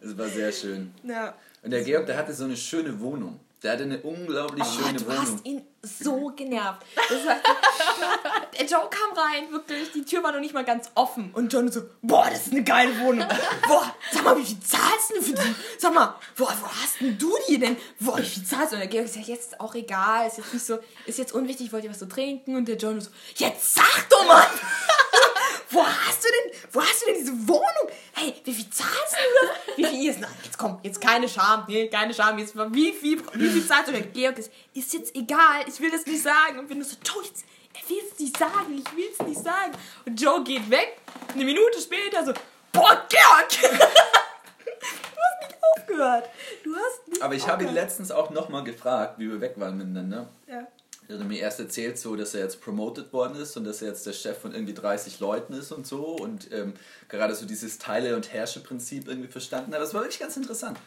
Es war sehr schön. Ja. Und der Georg, der hatte so eine schöne Wohnung. Der hatte eine unglaublich oh, schöne du Wohnung. Du hast ihn so [LAUGHS] genervt. Das heißt, der Joe kam rein, wirklich, die Tür war noch nicht mal ganz offen. Und John so, boah, das ist eine geile Wohnung. Boah, sag mal, wie viel zahlst du für die? Sag mal, boah, wo hast denn du die denn? Boah, wie viel zahlst du? Und der Georg sagt, jetzt auch egal, ist jetzt nicht so, ist jetzt unwichtig, wollt ihr was zu trinken? Und der John so, jetzt sag doch mal! Wo hast du denn, wo hast du denn diese Wohnung? Hey, wie viel zahlst du das? Wie viel ist, nein, jetzt komm, jetzt keine Scham, nee, keine Scham, jetzt, wie viel, wie viel zahlst du denn? Georg ist, ist jetzt egal, ich will das nicht sagen. Und wenn du so, Joe, jetzt, er will es nicht sagen, ich will es nicht sagen. Und Joe geht weg, eine Minute später so, boah, Georg! [LAUGHS] du hast nicht aufgehört. Du hast nicht Aber ich habe ihn letztens auch nochmal gefragt, wie wir weg waren miteinander. Ja. Er hat mir erst erzählt, so, dass er jetzt promoted worden ist und dass er jetzt der Chef von irgendwie 30 Leuten ist und so und ähm, gerade so dieses Teile- und Herrsche-Prinzip irgendwie verstanden hat. Das war wirklich ganz interessant.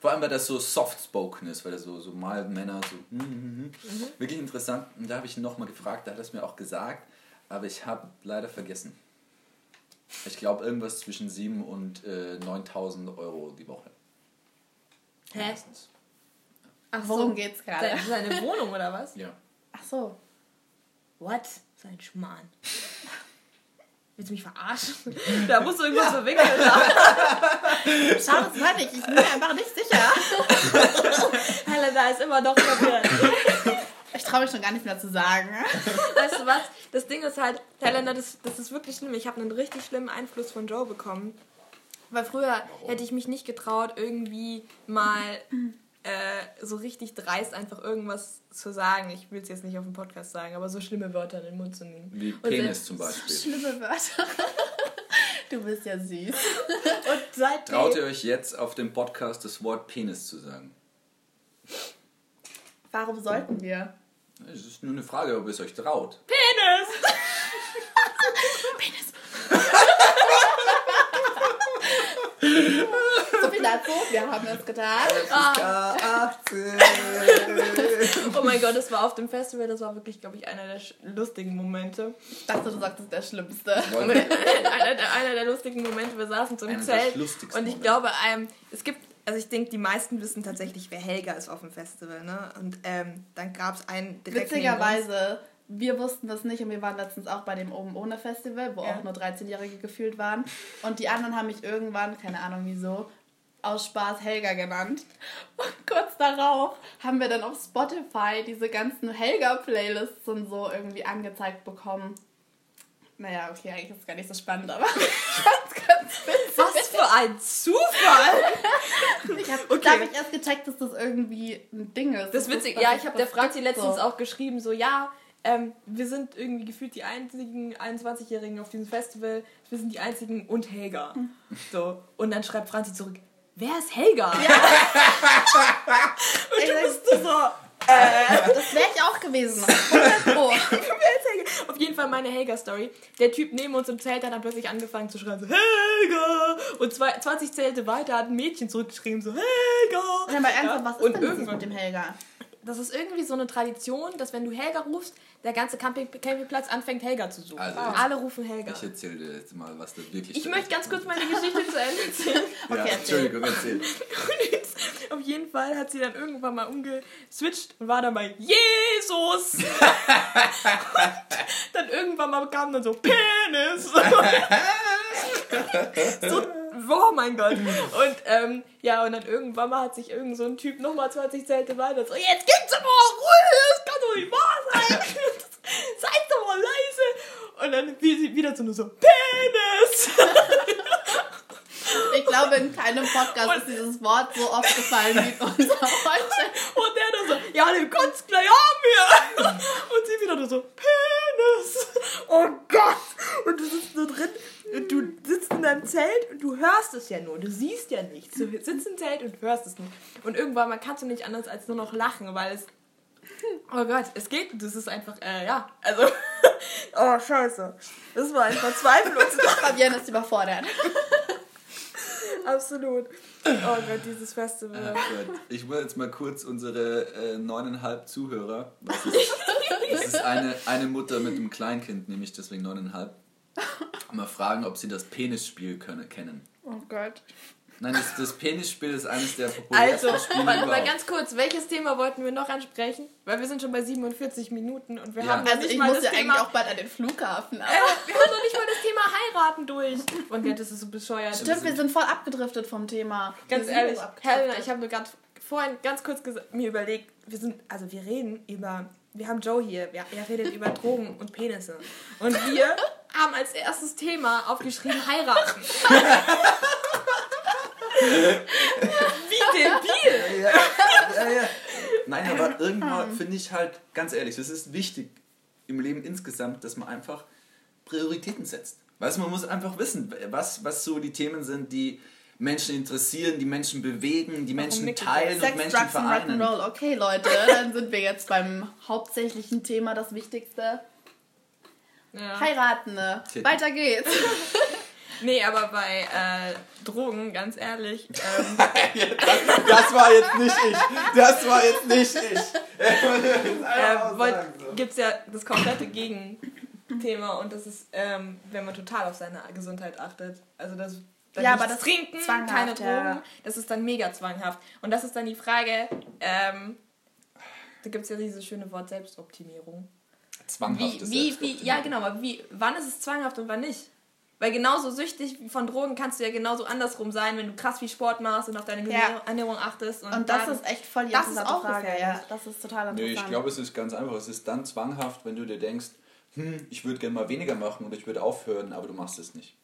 Vor allem, weil das so soft-spoken ist, weil er so, so mal Männer so. Mm, mm, mm. Mhm. Wirklich interessant. Und da habe ich ihn nochmal gefragt, da hat er es mir auch gesagt, aber ich habe leider vergessen. Ich glaube, irgendwas zwischen 7.000 und äh, 9.000 Euro die Woche. Hä? Meistens. Ach, worum so, geht's gerade? Seine Wohnung oder was? Ja. Ach so. What? Sein Schmarrn. Willst du mich verarschen? [LAUGHS] Da musst du irgendwas ja. verwickeln. [LAUGHS] Schau, das meine ich. Ich bin mir einfach nicht sicher. [LAUGHS] Helena ist immer noch verwirrt. Ich traue mich schon gar nicht mehr zu sagen. Weißt du was? Das Ding ist halt, Helena, das, das ist wirklich schlimm. Ich habe einen richtig schlimmen Einfluss von Joe bekommen. Weil früher hätte ich mich nicht getraut, irgendwie mal [CLEARS THROAT] äh, so richtig dreist einfach irgendwas zu sagen. Ich will es jetzt nicht auf dem Podcast sagen, aber so schlimme Wörter in den Mund zu nehmen. Wie Penis zum Beispiel. Schlimme Wörter. [LAUGHS] Du bist ja süß. [LAUGHS] Und seitdem, Traut ihr euch jetzt auf dem Podcast das Wort Penis zu sagen? Warum sollten wir? Es ist nur eine Frage, ob ihr es euch traut. Penis! [LAUGHS] So viel dazu. Wir haben es getan. [LAUGHS] Oh mein Gott, das war auf dem Festival, das war wirklich, glaube ich, einer der lustigen Momente. Ich dachte, du sagst, das ist der Schlimmste. [LAUGHS] Einer, der, einer der lustigen Momente, wir saßen so im Einer der Zelt und ich glaube, ähm, es gibt, also ich denke, die meisten wissen tatsächlich, wer Helga ist auf dem Festival, ne? Und ähm, dann gab es einen direkt neben uns. Witzigerweise, wir wussten das nicht und wir waren letztens auch bei dem Oben ohne Festival, wo Ja. auch nur 13-Jährige gefühlt waren. Und die anderen haben mich irgendwann, keine Ahnung wieso, aus Spaß Helga genannt. Und kurz darauf haben wir dann auf Spotify diese ganzen Helga-Playlists und so irgendwie angezeigt bekommen. Naja, okay, eigentlich ist es gar nicht so spannend, aber [LAUGHS] fand's ganz witzig. Was für ein Zufall! Ich habe Okay. da hab ich erst gecheckt, dass das irgendwie ein Ding ist. Das ist witzig. Ja, ich habe der Franzi letztens so. auch geschrieben, so, ja, ähm, wir sind irgendwie gefühlt die einzigen 21-Jährigen auf diesem Festival. Wir sind die einzigen und Helga. So. Und dann schreibt Franzi zurück, wer ist Helga? [LAUGHS] und du bist so, Das wäre ich auch gewesen. [LAUGHS] 100 Pro. Auf jeden Fall meine Helga-Story. Der Typ neben uns im Zelt hat dann plötzlich angefangen zu schreien, so, Helga! Und zwei, 20 Zelte weiter hat ein Mädchen zurückgeschrieben, so, Helga! Ja, aber ernsthaft, was ist und denn irgendwann mit dem Helga? Das ist irgendwie so eine Tradition, dass wenn du Helga rufst, der ganze Camping Campingplatz anfängt, Helga zu suchen. Also, Und alle rufen Helga. Ich erzähle dir jetzt mal, was da wirklich Ich möchte ganz kurz meine Geschichte zu Ende [LAUGHS] erzählen. Ja, Okay, erzähl. Entschuldigung, erzähl. Auf jeden Fall hat sie dann irgendwann mal umgeswitcht und war dann bei Jesus. und [LAUGHS] dann irgendwann mal kam dann so Penis. [LAUGHS] so, oh mein Gott. Und ähm, ja, und dann irgendwann mal hat sich irgend so ein Typ nochmal 20 Zelte weiter so, jetzt gibt's aber mal Ruhe, das kann doch nicht wahr sein. [LAUGHS] Seid doch mal leise. Und dann wieder so nur so, Penis. Ich glaube, in keinem Podcast ist dieses Wort so oft gefallen wie in unser heute. [LAUGHS] Und der dann so, ja, den kannst gleich haben wir. [LAUGHS] Und sie wieder nur so, Penis. Oh Gott. Und du sitzt nur drin, und du sitzt in deinem Zelt und du hörst es ja nur. Du siehst ja nichts. Du sitzt im Zelt und hörst es nicht. Und irgendwann mal kannst du nicht anders als nur noch lachen, weil es, oh Gott, es geht. Das ist einfach, äh, ja, also, oh scheiße. Das war ein verzweifeltes [LAUGHS] Fabienne ist überfordert. [LAUGHS] Absolut. Oh Gott, dieses Festival. Oh Gott. Ich will jetzt mal kurz unsere äh, neuneinhalb Zuhörer. Das ist, das ist eine, eine Mutter mit einem Kleinkind, nämlich deswegen neuneinhalb. Mal fragen, ob sie das Penisspiel können, kennen. Oh Gott. Nein, das, das Penisspiel ist eines der populärsten Also, Spiele warte mal ganz kurz, welches Thema wollten wir noch ansprechen? Weil wir sind schon bei 47 Minuten und wir Ja. haben noch Also nicht ich mal muss das ja Thema. eigentlich auch bald an den Flughafen. äh, Aber wir haben noch nicht mal das Thema heiraten durch. Und ja, das ist so bescheuert. Stimmt, wir sind voll abgedriftet vom Thema. Ganz ehrlich. Helena, ich habe nur gerade vorhin ganz kurz mir überlegt, wir sind, also wir reden über, wir haben Joe hier, wir, er redet über [LAUGHS] Drogen und Penisse. Und wir haben als erstes Thema aufgeschrieben heiraten. [LAUGHS] [LAUGHS] Wie debil! Ja, ja, ja. Nein, aber irgendwann finde ich halt, ganz ehrlich, das ist wichtig im Leben insgesamt, dass man einfach Prioritäten setzt. Weißt du, man muss einfach wissen, was, was so die Themen sind, die Menschen interessieren, die Menschen bewegen, die Menschen nickt ihr? teilen und Sex, Menschen Drugs und vereinen. Rock'n'Roll. Okay, Leute, dann sind wir jetzt beim hauptsächlichen Thema, das Wichtigste. Ja. Heiraten. ne? Weiter geht's. [LAUGHS] Nee, aber bei äh, Drogen, ganz ehrlich, ähm, [LAUGHS] Das war jetzt nicht ich. Das war jetzt nicht ich. äh, gibt es ja das komplette Gegenthema und das ist, ähm, wenn man total auf seine Gesundheit achtet. Also das dann Ja, aber das Trinken, zwanghaft, keine Drogen, ja. das ist dann mega zwanghaft. Und das ist dann die Frage, ähm, da gibt es ja dieses schöne Wort Selbstoptimierung. Wie, Zwanghaftes wie, wie, Selbstoptimierung. ja genau, aber wie, wann ist es zwanghaft und wann nicht? Weil genauso süchtig von Drogen kannst du ja genauso andersrum sein, wenn du krass viel Sport machst und auf deine ja. Ernährung achtest. Und, und das dann, ist echt voll die das ist auch Frage. Ja, das ist total interessant. Nee, ich glaube, es ist ganz einfach. Es ist dann zwanghaft, wenn du dir denkst, hm, ich würde gerne mal weniger machen oder ich würde aufhören, aber du machst es nicht.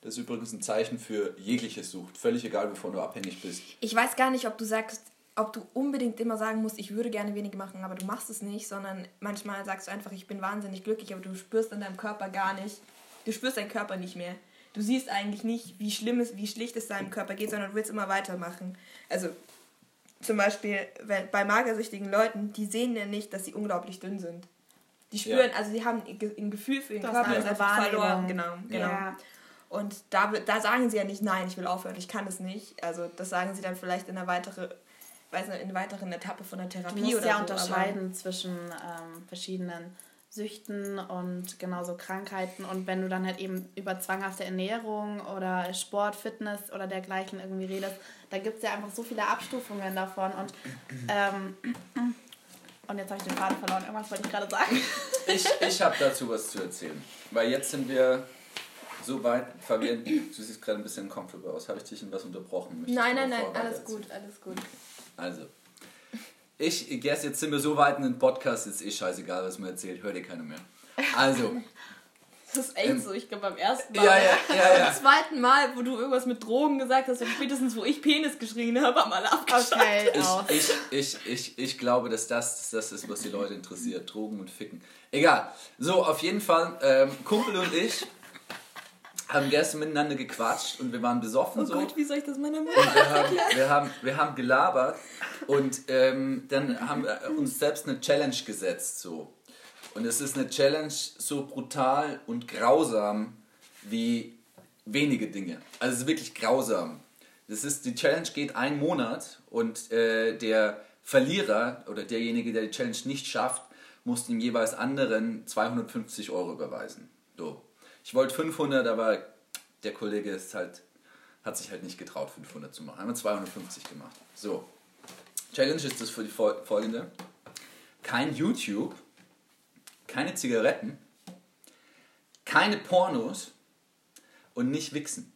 Das ist übrigens ein Zeichen für jegliche Sucht. Völlig egal, wovon du abhängig bist. Ich weiß gar nicht, ob du sagst, ob du unbedingt immer sagen musst, ich würde gerne weniger machen, aber du machst es nicht, sondern manchmal sagst du einfach, ich bin wahnsinnig glücklich, aber du spürst in deinem Körper gar nicht, du spürst deinen Körper nicht mehr. Du siehst eigentlich nicht, wie schlimm es, wie schlicht es deinem Körper geht, sondern du willst immer weitermachen. Also zum Beispiel bei magersüchtigen Leuten, die sehen ja nicht, dass sie unglaublich dünn sind. Die spüren, ja. also sie haben ein Gefühl für den das Körper, ist einfach verloren. Genau, genau. Ja. Und da, da sagen sie ja nicht, nein, ich will aufhören, ich kann es nicht. Also das sagen sie dann vielleicht in einer weiteren, weiß nicht, in einer weiteren Etappe von der Therapie du musst oder ja so, unterscheiden zwischen ähm, verschiedenen Süchten und genauso Krankheiten. Und wenn du dann halt eben über zwanghafte Ernährung oder Sport, Fitness oder dergleichen irgendwie redest, da gibt es ja einfach so viele Abstufungen davon. Und, ähm, und jetzt habe ich den Faden verloren. Irgendwas wollte ich gerade sagen. [LAUGHS] Ich, ich habe dazu was zu erzählen. Weil jetzt sind wir so weit, Fabian, du siehst gerade ein bisschen comfortable aus. Habe ich dich in was unterbrochen? Möchtest nein, nein, nein, alles gut, alles gut. Also, ich, guess, jetzt sind wir so weit in den Podcast, ist eh scheißegal, was man erzählt, hört ihr keiner mehr. Also. [LAUGHS] Das ist echt ähm, so, ich glaube beim ersten Mal. Ja, ja, ja, ja. Beim zweiten Mal, wo du irgendwas mit Drogen gesagt hast und spätestens, wo ich Penis geschrien habe, haben alle abgeschaltet. Okay, ich, ich, ich, ich, ich glaube, dass das das ist, was die Leute interessiert. Drogen und Ficken. Egal. So, auf jeden Fall, ähm, Kumpel und ich haben gestern miteinander gequatscht und wir waren besoffen. Oh so. Gott, wie soll ich das meiner Mutter wir haben, wir, haben, wir haben gelabert und ähm, dann haben wir uns selbst eine Challenge gesetzt. So. Und es ist eine Challenge so brutal und grausam wie wenige Dinge. Also es ist wirklich grausam. Das ist, die Challenge geht einen Monat und äh, der Verlierer oder derjenige, der die Challenge nicht schafft, muss dem jeweils anderen 250 Euro überweisen. So. Ich wollte 500, aber der Kollege ist halt, hat sich halt nicht getraut, 500 zu machen. Haben wir 250 gemacht. So. Challenge ist das für die folgende. Kein YouTube, keine Zigaretten, keine Pornos und nicht wichsen.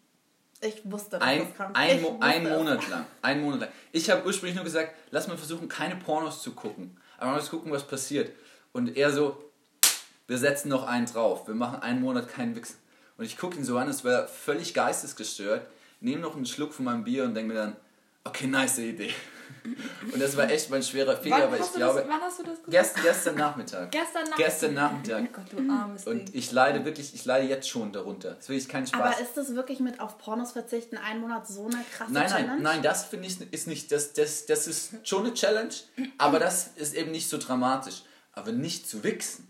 Ich wusste, dass ein, das kommt. Ein, Mo ein Monat lang. [LAUGHS] Ein Monat lang. Ich habe ursprünglich nur gesagt, lass mal versuchen, keine Pornos zu gucken. Aber mal gucken, was passiert. Und er so, wir setzen noch einen drauf, wir machen einen Monat keinen Wichsen. Und ich gucke ihn so an, es wäre völlig geistesgestört, nehme noch einen Schluck von meinem Bier und denke mir dann, okay, nice Idee. Und das war echt mein schwerer Fehler, wann weil ich glaube. Das, wann hast du das gesagt? Gest, gestern Nachmittag. Gestern Nachmittag. Gestern Nachmittag. Oh Gott, du armes Und Ding. ich leide wirklich, ich leide jetzt schon darunter. Das ist wirklich kein Spaß. Aber ist das wirklich mit auf Pornos verzichten einen Monat so eine krasse nein, Challenge? Nein, nein, das finde ich ist nicht, das, das, das ist schon eine Challenge, aber das ist eben nicht so dramatisch. Aber nicht zu wichsen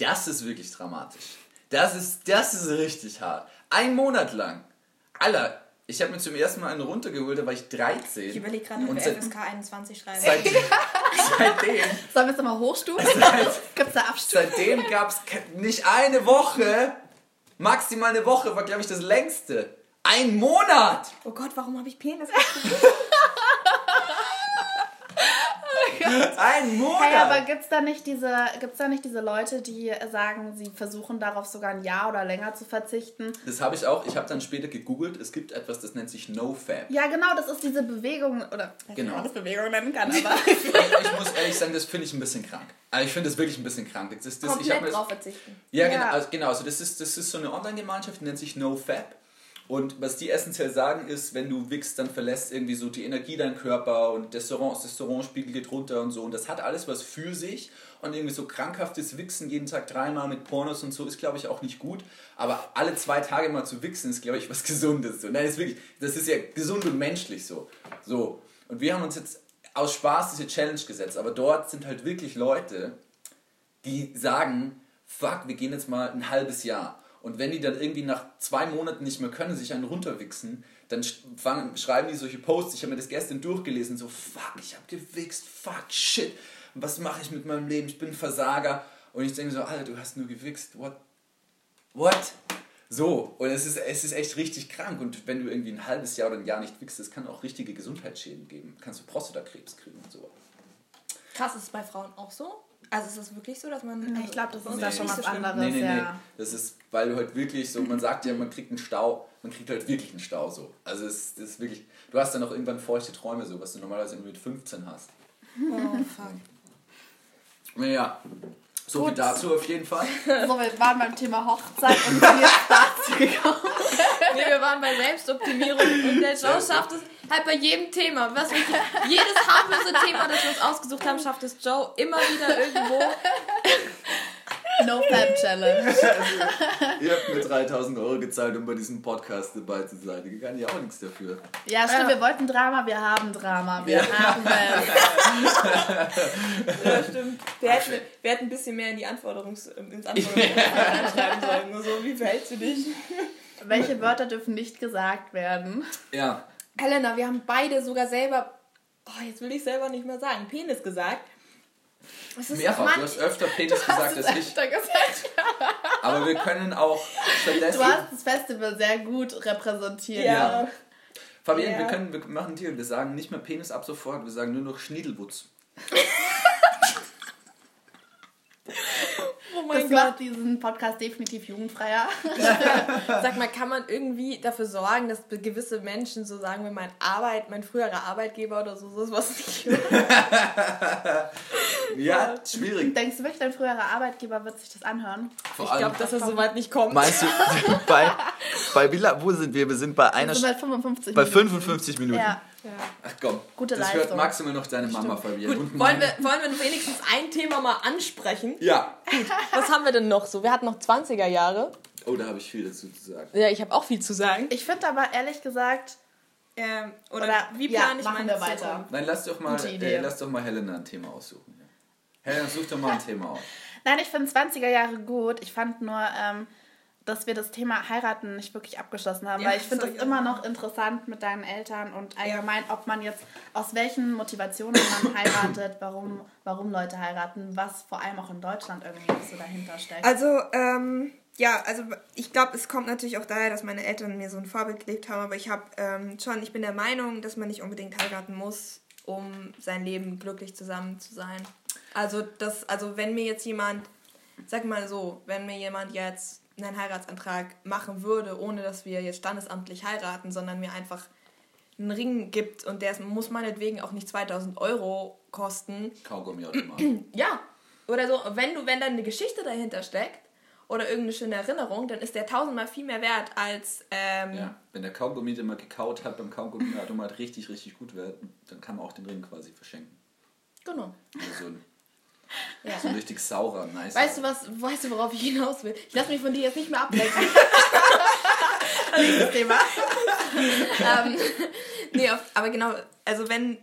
das ist wirklich dramatisch. Das ist, das ist richtig hart. Ein Monat lang. Alter, ich habe mir zum ersten Mal einen runtergeholt, da war ich 13. Ich überlege gerade, ob wir FSK 21 schreiben. Seit, [LAUGHS] seitdem. Sollen wir es nochmal hochstufen? Seit, [LAUGHS] Gibt es da Abstufen? Seitdem gab es nicht eine Woche, maximal eine Woche war, glaube ich, das längste. Ein Monat! Oh Gott, warum habe ich Penis? [LAUGHS] Ein Monat! Hey, aber gibt es da, nicht diese, gibt's da nicht diese Leute, die sagen, sie versuchen darauf sogar ein Jahr oder länger zu verzichten? Das habe ich auch. Ich habe dann später gegoogelt. Es gibt etwas, das nennt sich NoFap. Ja, genau. Das ist diese Bewegung, oder genau. man das Bewegung nennen kann, [LAUGHS] aber... ich muss ehrlich sagen, das finde ich ein bisschen krank. Also ich finde das wirklich ein bisschen krank. Das, das, Komplett ich drauf verzichten. Ja, ja. Genau, also, genau. Also das, ist, das ist so eine Online-Gemeinschaft, die nennt sich NoFap. Und was die essentiell sagen ist, wenn du wickst, dann verlässt irgendwie so die Energie deinen Körper und Testosteronspiegel geht runter und so. Und das hat alles was für sich. Und irgendwie so krankhaftes Wichsen jeden Tag dreimal mit Pornos und so ist, glaube ich, auch nicht gut. Aber alle zwei Tage mal zu wichsen ist, glaube ich, was [LAUGHS] Gesundes. So. Nein, ist wirklich, das ist ja gesund und menschlich so. So. Und wir haben uns jetzt aus Spaß diese Challenge gesetzt. Aber dort sind halt wirklich Leute, die sagen, fuck, wir gehen jetzt mal ein halbes Jahr. Und wenn die dann irgendwie nach zwei Monaten nicht mehr können, sich einen runterwichsen, dann fangen, schreiben die solche Posts. Ich habe mir das gestern durchgelesen, so, fuck, ich habe gewichst, fuck, shit, was mache ich mit meinem Leben? Ich bin Versager. Und ich denke so, Alter, du hast nur gewichst, what? What? So, und es ist, es ist echt richtig krank. Und wenn du irgendwie ein halbes Jahr oder ein Jahr nicht wichst, das kann auch richtige Gesundheitsschäden geben. Kannst du Prostatakrebs kriegen und so. Krass, ist es bei Frauen auch so? Also ist das wirklich so, dass man. Nee, also ich glaube, das ist Nee. da schon was so anderes, Nee, nee, nee. ja. Das ist, weil du halt wirklich so, man sagt ja, man kriegt einen Stau, man kriegt halt wirklich einen Stau so. Also es das ist wirklich, du hast dann auch irgendwann feuchte Träume so, was du normalerweise irgendwie mit 15 hast. Oh, fuck. Naja, so viel Gut. dazu auf jeden Fall. So, wir waren beim Thema Hochzeit und sind jetzt dazu gekommen. [LAUGHS] Nee, wir waren bei Selbstoptimierung und der Joe schafft es halt bei jedem Thema. Was wir, jedes harmlose Thema, das wir uns ausgesucht haben, schafft es Joe immer wieder irgendwo. [LAUGHS] No Fab Challenge. [LAUGHS] Ihr habt mir 3000 Euro gezahlt, um bei diesem Podcast dabei zu sein. Ich kann ja auch nichts dafür. Ja, stimmt, wir wollten Drama, wir haben Drama. Wir haben es. Ja, stimmt. Wir hätten, wir hätten ein bisschen mehr in die Anforderungs, ins Anforderungsprofil schreiben sollen. Nur so, wie verhältst du dich? Welche Wörter dürfen nicht gesagt werden? Ja, Helena, wir haben beide sogar selber, oh, jetzt will ich selber nicht mehr sagen, Penis gesagt. Mehrfach. Mann, Du hast öfter Penis gesagt als ich. öfter gesagt. [LAUGHS] Aber wir können auch stattdessen. Du hast das Festival sehr gut repräsentiert. ja. Fabian, Ja. wir können, wir machen Deal. Wir sagen nicht mehr Penis ab sofort, wir sagen nur noch Schniedelwutz. [LAUGHS] Oh Das mein Gott. macht diesen Podcast definitiv jugendfreier. [LAUGHS] Sag mal, kann man irgendwie dafür sorgen, dass gewisse Menschen, so sagen wir mein Arbeit, mein früherer Arbeitgeber oder so, sowas nicht? [LAUGHS] [LAUGHS] Ja, schwierig. Denkst du wirklich, dein früherer Arbeitgeber wird sich das anhören? Vor Ich glaube, dass er so weit nicht kommt. Meinst du, bei, bei wie la- wo sind wir? Wir sind bei einer Wir sind bei 55 bei Minuten. 55 Minuten. Ja. Ja. Ach komm, Gute das Leistung. hört maximal noch deine Mama, Fabian. Gut, wollen wir, wollen wir wenigstens ein Thema mal ansprechen? Ja. Was haben wir denn noch so? Wir hatten noch 20er Jahre. Oh, da habe ich viel dazu zu sagen. Ja, ich habe auch viel zu sagen. Ich finde aber ehrlich gesagt, Ähm, oder, Oder- wie ja, plane ich machen meine wir weiter. Zukunft? Nein, lass doch mal, äh, lass doch mal Helena ein Thema aussuchen. Ja. Helena, such doch mal ein [LAUGHS] Thema aus. nein, ich finde 20er Jahre gut. Ich fand nur, ähm, dass wir das Thema heiraten nicht wirklich abgeschlossen haben, Ja, weil ich finde ich immer noch interessant mit deinen Eltern und allgemein, ob man jetzt aus welchen Motivationen man [COUGHS] heiratet, warum, warum Leute heiraten, was vor allem auch in Deutschland irgendwie so dahinter steckt. Also, ähm, ja, also ich glaube, es kommt natürlich auch daher, dass meine Eltern mir so ein Vorbild gelebt haben, aber ich habe ähm, schon, ich bin der Meinung, dass man nicht unbedingt heiraten muss, um sein Leben glücklich zusammen zu sein. Also, das, also wenn mir jetzt jemand, sag mal so, wenn mir jemand jetzt einen Heiratsantrag machen würde, ohne dass wir jetzt standesamtlich heiraten, sondern mir einfach einen Ring gibt und der muss meinetwegen auch nicht 2000 Euro kosten, Kaugummi-Automat. [CLEARS THROAT] ja. Oder so, wenn du, wenn dann eine Geschichte dahinter steckt oder irgendeine schöne Erinnerung, dann ist der tausendmal viel mehr wert als ähm, ja. Wenn der Kaugummi, den man gekaut hat, beim Kaugummi-Automat richtig, richtig gut wird, dann kann man auch den Ring quasi verschenken. genau. Also so ein, Ja. so richtig saurer, nice. Weißt du was, weißt du, worauf ich hinaus will? Ich lasse mich von dir jetzt nicht mehr ablenken. [LAUGHS] Nächstes Thema. ähm, nee, auf, aber genau, also wenn,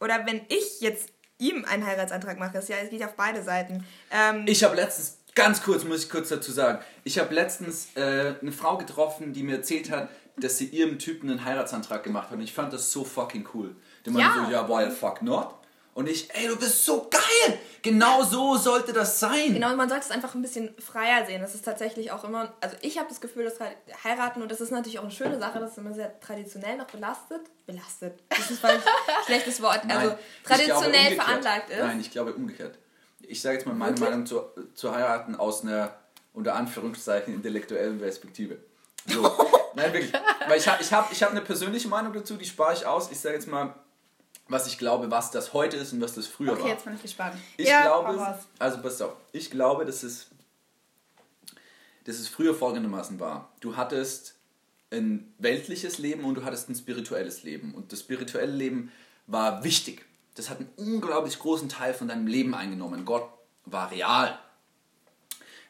oder wenn ich jetzt ihm einen Heiratsantrag mache, ist ja, es geht auf beide Seiten. Ähm, Ich habe letztens, ganz kurz muss ich kurz dazu sagen, ich habe letztens äh, eine Frau getroffen, die mir erzählt hat, dass sie ihrem Typen einen Heiratsantrag gemacht hat und ich fand das so fucking cool. Der meinte Ja. so, ja, why the fuck not? Und ich, ey, du bist so geil! Genau so sollte das sein! Genau, und man sollte es einfach ein bisschen freier sehen. Das ist tatsächlich auch immer, also ich habe das Gefühl, dass halt heiraten, und das ist natürlich auch eine schöne Sache, das ist immer sehr traditionell noch belastet. Belastet. Das ist ein schlechtes Wort. Nein, also glaube traditionell veranlagt ist. Nein, ich glaube umgekehrt. Ich sage jetzt mal meine Wirklich? Meinung zu, zu heiraten aus einer, unter Anführungszeichen, intellektuellen Perspektive. So. [LAUGHS] Nein, wirklich. Weil ich habe ich hab, ich hab eine persönliche Meinung dazu, die spare ich aus. Ich sage jetzt mal, was ich glaube, was das heute ist und was das früher Okay, war. jetzt bin ich gespannt. Ich Ja, glaube, also pass auf, ich glaube, dass es, dass es früher folgendermaßen war. Du hattest ein weltliches Leben und du hattest ein spirituelles Leben. Und das spirituelle Leben war wichtig. Das hat einen unglaublich großen Teil von deinem Leben eingenommen. Gott war real.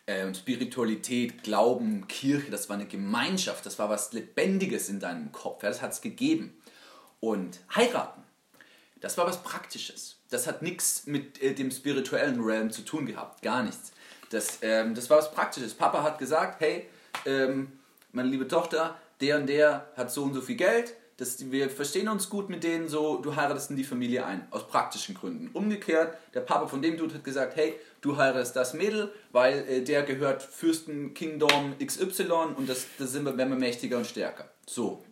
Äh, Und Spiritualität, Glauben, Kirche, das war eine Gemeinschaft, das war was Lebendiges in deinem Kopf. Ja, das hat es gegeben. Und heiraten, das war was Praktisches. Das hat nichts mit äh, dem spirituellen Realm zu tun gehabt. Gar nichts. Das, ähm, das war was Praktisches. Papa hat gesagt, hey, ähm, meine liebe Tochter, der und der hat so und so viel Geld. Das, wir verstehen uns gut mit denen so, du heiratest in die Familie ein. Aus praktischen Gründen. Umgekehrt, der Papa von dem Dude hat gesagt, hey, du heiratest das Mädel, weil äh, der gehört Fürsten Kingdom XY und das, das sind wir, werden wir mächtiger und stärker. So.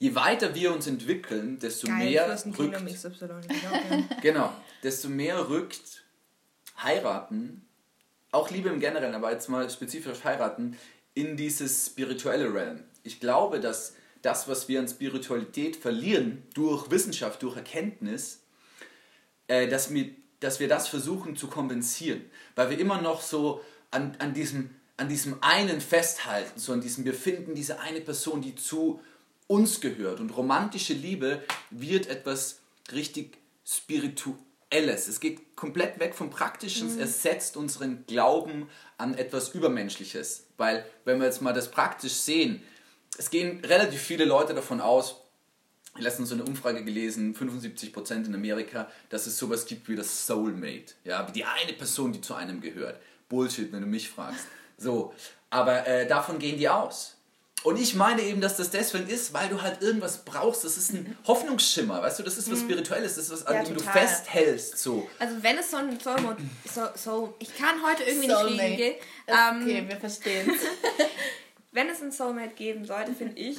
Je weiter wir uns entwickeln, desto Geil, mehr rückt XY. genau. [LAUGHS] Genau, desto mehr rückt heiraten, auch Liebe im Generellen, aber jetzt mal spezifisch heiraten, in dieses spirituelle Realm. Ich glaube, dass das, was wir an Spiritualität verlieren, durch Wissenschaft, durch Erkenntnis, äh, dass, wir, dass wir das versuchen zu kompensieren. Weil wir immer noch so an, an, diesem, an diesem einen festhalten, so an diesem, wir finden diese eine Person, die zu uns gehört. Und romantische Liebe wird etwas richtig Spirituelles. Es geht komplett weg vom Praktischen, mhm. es setzt unseren Glauben an etwas Übermenschliches. Weil, wenn wir jetzt mal das praktisch sehen, es gehen relativ viele Leute davon aus, letztens so eine Umfrage gelesen, 75% in Amerika, dass es sowas gibt wie das Soulmate. Ja, wie die eine Person, die zu einem gehört. Bullshit, wenn du mich fragst. So, aber äh, davon gehen die aus. Und ich meine eben, dass das deswegen ist, weil du halt irgendwas brauchst. Das ist ein Hoffnungsschimmer, weißt du? Das ist was mhm. Spirituelles, das ist was, an ja, dem du festhältst. So. Also wenn es so ein Soul, so, so ich kann heute irgendwie Soulmate. nicht reden. Ähm, okay, wir verstehen [LAUGHS] Wenn es ein Soulmate geben sollte, finde ich,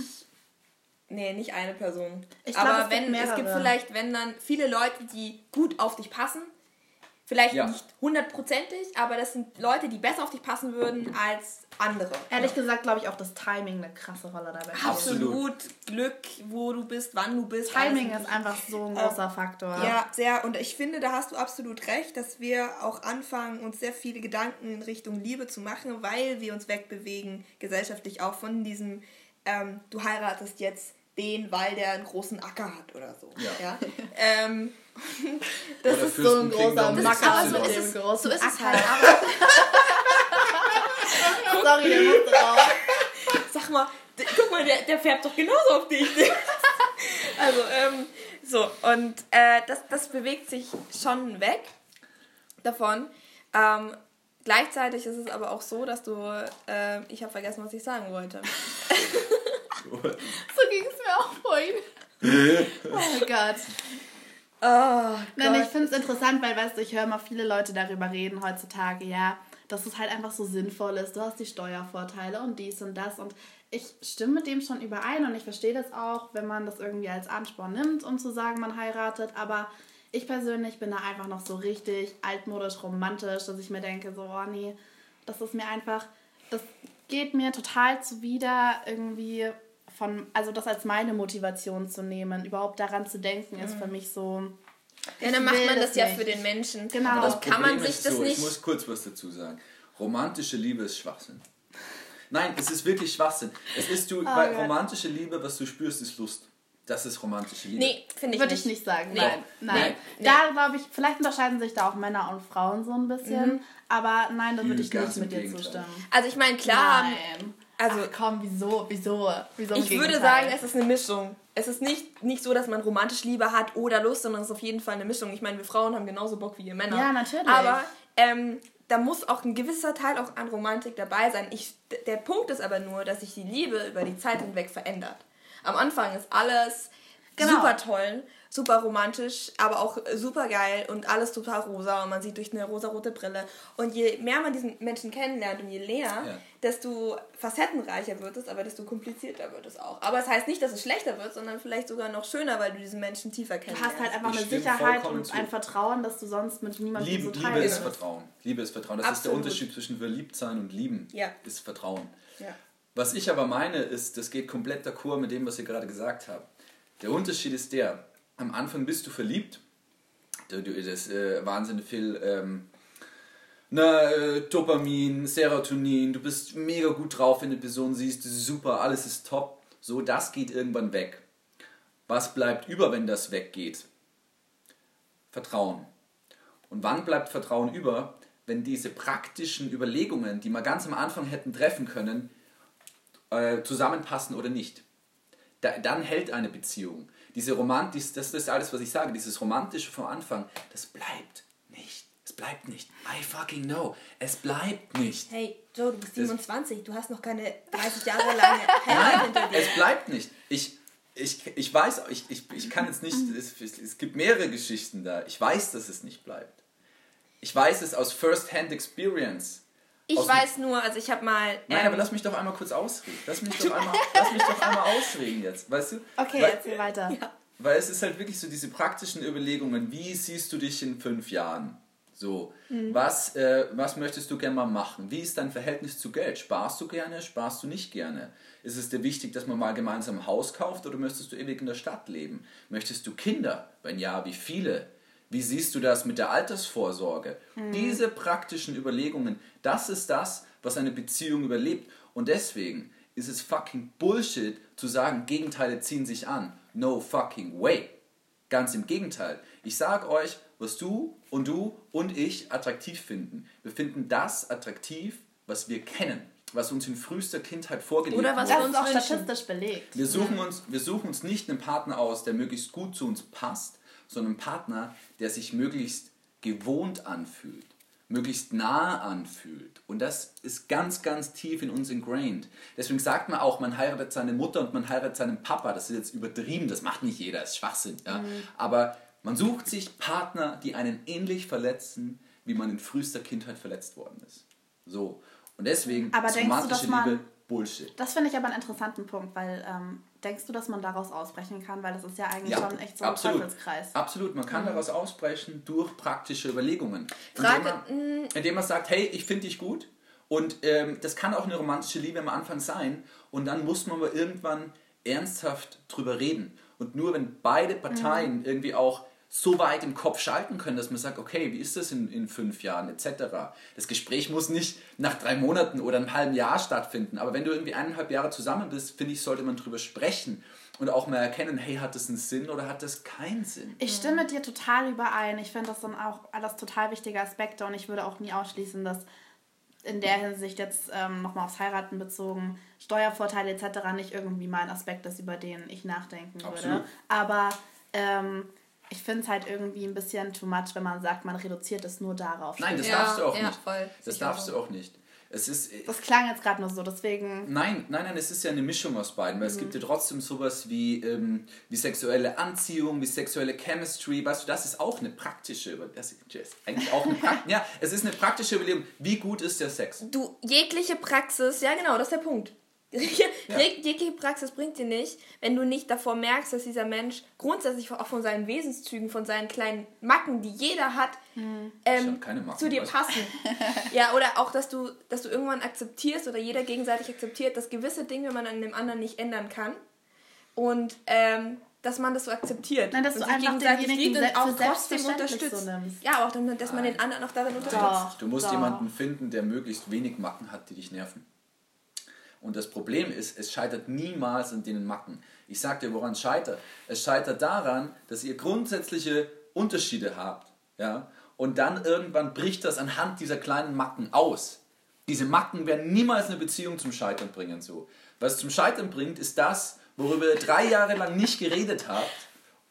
nee, nicht eine Person. Ich glaub, Aber es wenn es gibt vielleicht, wenn dann viele Leute, die gut auf dich passen, Vielleicht ja. nicht hundertprozentig, aber das sind Leute, die besser auf dich passen würden als andere. Ehrlich ja. gesagt glaube ich auch, dass Timing eine krasse Rolle dabei spielt. Absolut. Glück, wo du bist, wann du bist. Timing ist einfach so ein großer Faktor. Ja, sehr. Und ich finde, da hast du absolut recht, dass wir auch anfangen, uns sehr viele Gedanken in Richtung Liebe zu machen, weil wir uns wegbewegen, gesellschaftlich auch von diesem, ähm, du heiratest jetzt den, weil der einen großen Acker hat oder so. Ja. ja? ähm, [LAUGHS] das Oder ist so ein großer Macker mit dem großen So ist es halt. [LAUGHS] Sorry, der musste raus. Sag mal, guck mal, der, der färbt doch genauso auf dich. [LAUGHS] also, ähm, so, und äh, das, das bewegt sich schon weg davon. Ähm, gleichzeitig ist es aber auch so, dass du, äh, ich habe vergessen, was ich sagen wollte. so ging es mir auch vorhin. oh Gott. Oh, Nein, ich finde es interessant, weil, weißt du, ich höre immer viele Leute darüber reden heutzutage, ja, dass es halt einfach so sinnvoll ist. Du hast die Steuervorteile und dies und das und ich stimme mit dem schon überein und ich verstehe das auch, wenn man das irgendwie als Ansporn nimmt, um zu sagen, man heiratet, aber ich persönlich bin da einfach noch so richtig altmodisch romantisch, dass ich mir denke, so, oh nee, das ist mir einfach, das geht mir total zuwider irgendwie von, also das als meine Motivation zu nehmen, überhaupt daran zu denken, ist für mhm. mich so. Ja, dann macht man das, das ja für den Menschen. Genau. das kann man sich das so, nicht. Ich muss kurz was dazu sagen. Romantische Liebe ist Schwachsinn. Nein, es ist wirklich Schwachsinn. Es ist du, oh, weil romantische Liebe, was du spürst, ist Lust. Das ist romantische Liebe. Nee, finde ich Würde ich nicht sagen. Nee. Nein. Nein. Nee. Da glaube ich, vielleicht unterscheiden sich da auch Männer und Frauen so ein bisschen. Mhm. Aber nein, da würde ich nicht mit dir zustimmen. Also ich meine, klar. Nein. Also Ach komm, wieso, wieso, wieso? Ich würde sagen, es ist eine Mischung. Es ist nicht, nicht so, dass man romantisch Liebe hat oder Lust, sondern es ist auf jeden Fall eine Mischung. Ich meine, wir Frauen haben genauso Bock wie ihr Männer. Ja, natürlich. Aber ähm, da muss auch ein gewisser Teil auch an Romantik dabei sein. Ich, der Punkt ist aber nur, dass sich die Liebe über die Zeit hinweg verändert. Am Anfang ist alles genau. super toll super romantisch, aber auch super geil und alles total rosa und man sieht durch eine rosarote Brille. Und je mehr man diesen Menschen kennenlernt und je leer, ja. desto facettenreicher wird es, aber desto komplizierter wird es auch. Aber es das heißt nicht, dass es schlechter wird, sondern vielleicht sogar noch schöner, weil du diesen Menschen tiefer kennenlernst. Du hast halt einfach eine Sicherheit und zu. ein Vertrauen, dass du sonst mit niemandem Liebe, so Liebe ist Vertrauen. Liebe ist Vertrauen. Das Absolut. ist der Unterschied zwischen verliebt sein und lieben. Ja. Ist Vertrauen. Ja. Was ich aber meine, ist, das geht komplett d'accord mit dem, was ihr gerade gesagt habt. Der Unterschied ist der, am Anfang bist du verliebt. Du, du, das äh, wahnsinnig viel ähm, na, äh, Dopamin, Serotonin, du bist mega gut drauf, wenn du eine Person siehst, super, alles ist top. So, das geht irgendwann weg. Was bleibt über, wenn das weggeht? Vertrauen. Und wann bleibt Vertrauen über? Wenn diese praktischen Überlegungen, die wir ganz am Anfang hätten treffen können, äh, zusammenpassen oder nicht. Da, dann hält eine Beziehung diese Romantik, das ist alles, was ich sage, dieses Romantische vom Anfang, das bleibt nicht. Es bleibt nicht. I fucking know. Es bleibt nicht. Hey, Joe, du bist 27, das du hast noch keine 30 Jahre lange Heirat [LAUGHS] hinter dir. Es bleibt nicht. Ich, ich, ich weiß, ich, ich, ich kann jetzt nicht, es, es gibt mehrere Geschichten da. Ich weiß, dass es nicht bleibt. Ich weiß es aus First-Hand Ich weiß nur, also ich habe mal. Nein, ähm, aber lass mich doch einmal kurz ausreden. Lass mich [LAUGHS] doch einmal, lass mich doch einmal ausreden jetzt, weißt du? Okay, weil, erzähl weiter. Ja. Weil es ist halt wirklich so diese praktischen Überlegungen, wie siehst du dich in fünf Jahren? So, mhm. was, äh, was möchtest du gerne mal machen? Wie ist dein Verhältnis zu Geld? Sparst du gerne, sparst du nicht gerne? Ist es dir wichtig, dass man mal gemeinsam ein Haus kauft oder möchtest du ewig in der Stadt leben? Möchtest du Kinder? Wenn ja, wie viele? Wie siehst du das mit der Altersvorsorge? Mhm. Diese praktischen Überlegungen, das ist das, was eine Beziehung überlebt. Und deswegen ist es fucking Bullshit zu sagen, Gegenteile ziehen sich an. No fucking way. Ganz im Gegenteil. Ich sage euch, was du und du und ich attraktiv finden. Wir finden das attraktiv, was wir kennen, was uns in frühester Kindheit vorgelebt wurde. Oder was uns auch statistisch belegt. Wir suchen, uns, wir suchen uns nicht einen Partner aus, der möglichst gut zu uns passt, sondern einen Partner, der sich möglichst gewohnt anfühlt, möglichst nah anfühlt. Und das ist ganz, ganz tief in uns ingrained. Deswegen sagt man auch, man heiratet seine Mutter und man heiratet seinen Papa. Das ist jetzt übertrieben, das macht nicht jeder, das ist Schwachsinn. Ja? Mhm. Aber man sucht sich Partner, die einen ähnlich verletzen, wie man in frühester Kindheit verletzt worden ist. So. Und deswegen aber romantische du, Liebe Bullshit. Das finde ich aber einen interessanten Punkt, weil ähm, denkst du, dass man daraus ausbrechen kann? Weil das ist ja eigentlich ja, schon echt so ein absolut. Teufelskreis. Absolut, man kann mhm. daraus ausbrechen durch praktische Überlegungen. Frage, indem, man, mm. indem man sagt, hey, ich finde dich gut. Und ähm, das kann auch eine romantische Liebe am Anfang sein. Und dann muss man aber irgendwann ernsthaft drüber reden. Und nur wenn beide Parteien mhm. irgendwie auch so weit im Kopf schalten können, dass man sagt, okay, wie ist das in, in fünf Jahren etc. Das Gespräch muss nicht nach drei Monaten oder einem halben Jahr stattfinden, aber wenn du irgendwie eineinhalb Jahre zusammen bist, finde ich, sollte man drüber sprechen und auch mal erkennen, hey, hat das einen Sinn oder hat das keinen Sinn? Ich stimme dir total überein. Ich finde, das sind auch alles total wichtige Aspekte und ich würde auch nie ausschließen, dass in der Hinsicht jetzt ähm, nochmal aufs Heiraten bezogen, Steuervorteile etc. nicht irgendwie mal ein Aspekt ist, über den ich nachdenken Absolut. würde. Aber ähm, ich finde es halt irgendwie ein bisschen too much, wenn man sagt, man reduziert es nur darauf. Nein, das ja, darfst du auch ja, nicht. Voll. Das darfst du auch nicht. Es ist, äh, das klang jetzt gerade nur so, deswegen. Nein, nein, nein, es ist ja eine Mischung aus beiden, weil mhm. es gibt ja trotzdem sowas wie, ähm, wie sexuelle Anziehung, wie sexuelle Chemistry, weißt du, das ist auch eine praktische, das ist eigentlich auch eine Praktik, [LAUGHS] ja, es ist eine praktische Überlegung, wie gut ist der Sex? Du, jegliche Praxis, ja genau, das ist der Punkt. Ja. Jegliche Praxis bringt dir nicht, wenn du nicht davor merkst, dass dieser Mensch grundsätzlich auch von seinen Wesenszügen, von seinen kleinen Macken, die jeder hat, hm. ähm, Macken, zu dir passen. [LAUGHS] ja, oder auch, dass du, dass du irgendwann akzeptierst oder jeder gegenseitig akzeptiert, dass gewisse Dinge man an dem anderen nicht ändern kann. Und ähm, dass man das so akzeptiert. Nein, dass und du einfach gegenseitig liebt und auch trotzdem unterstützt. So ja, auch dass man den anderen auch darin unterstützt. Du musst doch. jemanden finden, der möglichst wenig Macken hat, die dich nerven. Und das Problem ist, es scheitert niemals an den Macken. Ich sage dir, woran es scheitert. Es scheitert daran, dass ihr grundsätzliche Unterschiede habt. Ja? Und dann irgendwann bricht das anhand dieser kleinen Macken aus. Diese Macken werden niemals eine Beziehung zum Scheitern bringen. So. Was zum Scheitern bringt, ist das, worüber ihr drei Jahre lang nicht geredet habt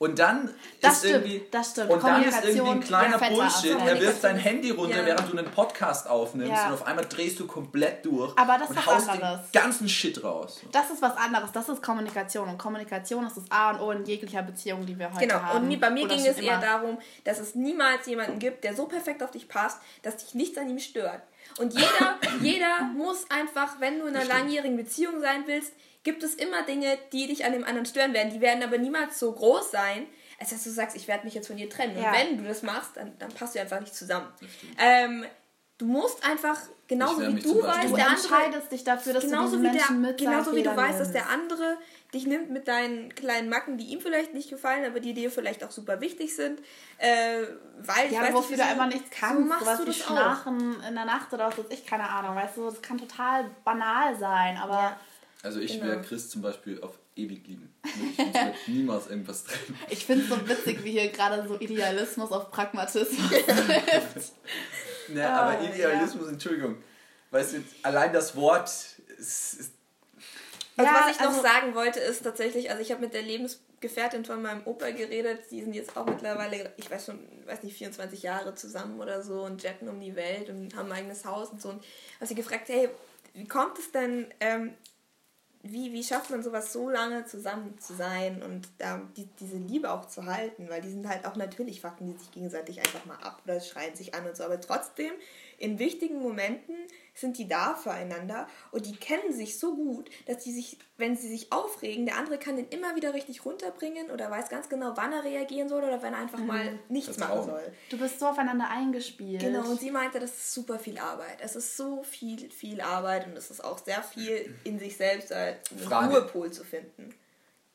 und dann das ist stimmt, irgendwie das stimmt. und dann ist irgendwie ein kleiner Bullshit. Er wirft dein Handy runter, ja. während du einen Podcast aufnimmst ja. und auf einmal drehst du komplett durch Aber das und ist haust anderes. den ganzen Shit raus. Das ist was anderes. Das ist Kommunikation und Kommunikation ist das A und O in jeglicher Beziehung, die wir heute genau. haben. Genau. Und bei mir Oder ging es eher darum, dass es niemals jemanden gibt, der so perfekt auf dich passt, dass dich nichts an ihm stört. Und jeder, jeder [COUGHS] muss einfach, wenn du in einer langjährigen Beziehung sein willst, gibt es immer Dinge, die dich an dem anderen stören werden. Die werden aber niemals so groß sein, als dass du sagst, ich werde mich jetzt von dir trennen. Ja. Und wenn du das machst, dann, dann passt du einfach nicht zusammen. Ähm, du musst einfach, genauso wie du weißt, du der andere, dich dafür, dass genauso du wie der, Genauso wie du weißt, dass der andere dich nimmt mit deinen kleinen Macken, die ihm vielleicht nicht gefallen, aber die dir vielleicht auch super wichtig sind, äh, weil ja, ich weiß wofür nicht, du einfach nichts kannst, so machst du das Schlafen in der Nacht oder was ich, keine Ahnung, weißt du, das kann total banal sein, aber ja. Also ich genau. werde Chris zum Beispiel auf ewig lieben. Ich würde [LAUGHS] niemals irgendwas trennen. Ich finde es so witzig, wie hier gerade so Idealismus auf Pragmatismus [LAUGHS] trifft. ja, aber ah, Idealismus, ja. Entschuldigung. Weißt du, allein das Wort ist, ist also ja, was ich also noch sagen wollte, ist tatsächlich, also ich habe mit der Lebensgefährtin von meinem Opa geredet, die sind jetzt auch mittlerweile, ich weiß schon, weiß nicht, 24 Jahre zusammen oder so und jetten um die Welt und haben ein eigenes Haus und so. Und habe sie gefragt, hey, wie kommt es denn, ähm, wie, wie schafft man sowas so lange zusammen zu sein und da die, diese Liebe auch zu halten, weil die sind halt auch natürlich fucken die sich gegenseitig einfach mal ab oder schreien sich an und so, aber trotzdem in wichtigen Momenten sind die da füreinander und die kennen sich so gut, dass die sich, wenn sie sich aufregen, der andere kann den immer wieder richtig runterbringen oder weiß ganz genau, wann er reagieren soll oder wenn er einfach mhm. mal nichts machen soll. Du bist so aufeinander eingespielt. Genau, und sie meinte, das ist super viel Arbeit. Es ist so viel, viel Arbeit und es ist auch sehr viel in sich selbst einen Ruhepol zu finden.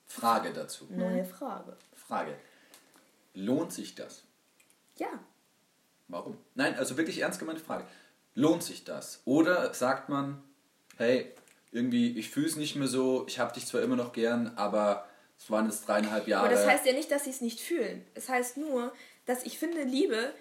Frage dazu. Neue Frage. Frage. Lohnt sich das? Ja. Warum? Nein, also wirklich ernst gemeinte Frage. Lohnt sich das? Oder sagt man, hey, irgendwie, ich fühle es nicht mehr so, ich habe dich zwar immer noch gern, aber es waren jetzt dreieinhalb Jahre. Aber das heißt ja nicht, dass sie es nicht fühlen. Es heißt nur, dass ich finde, Liebe,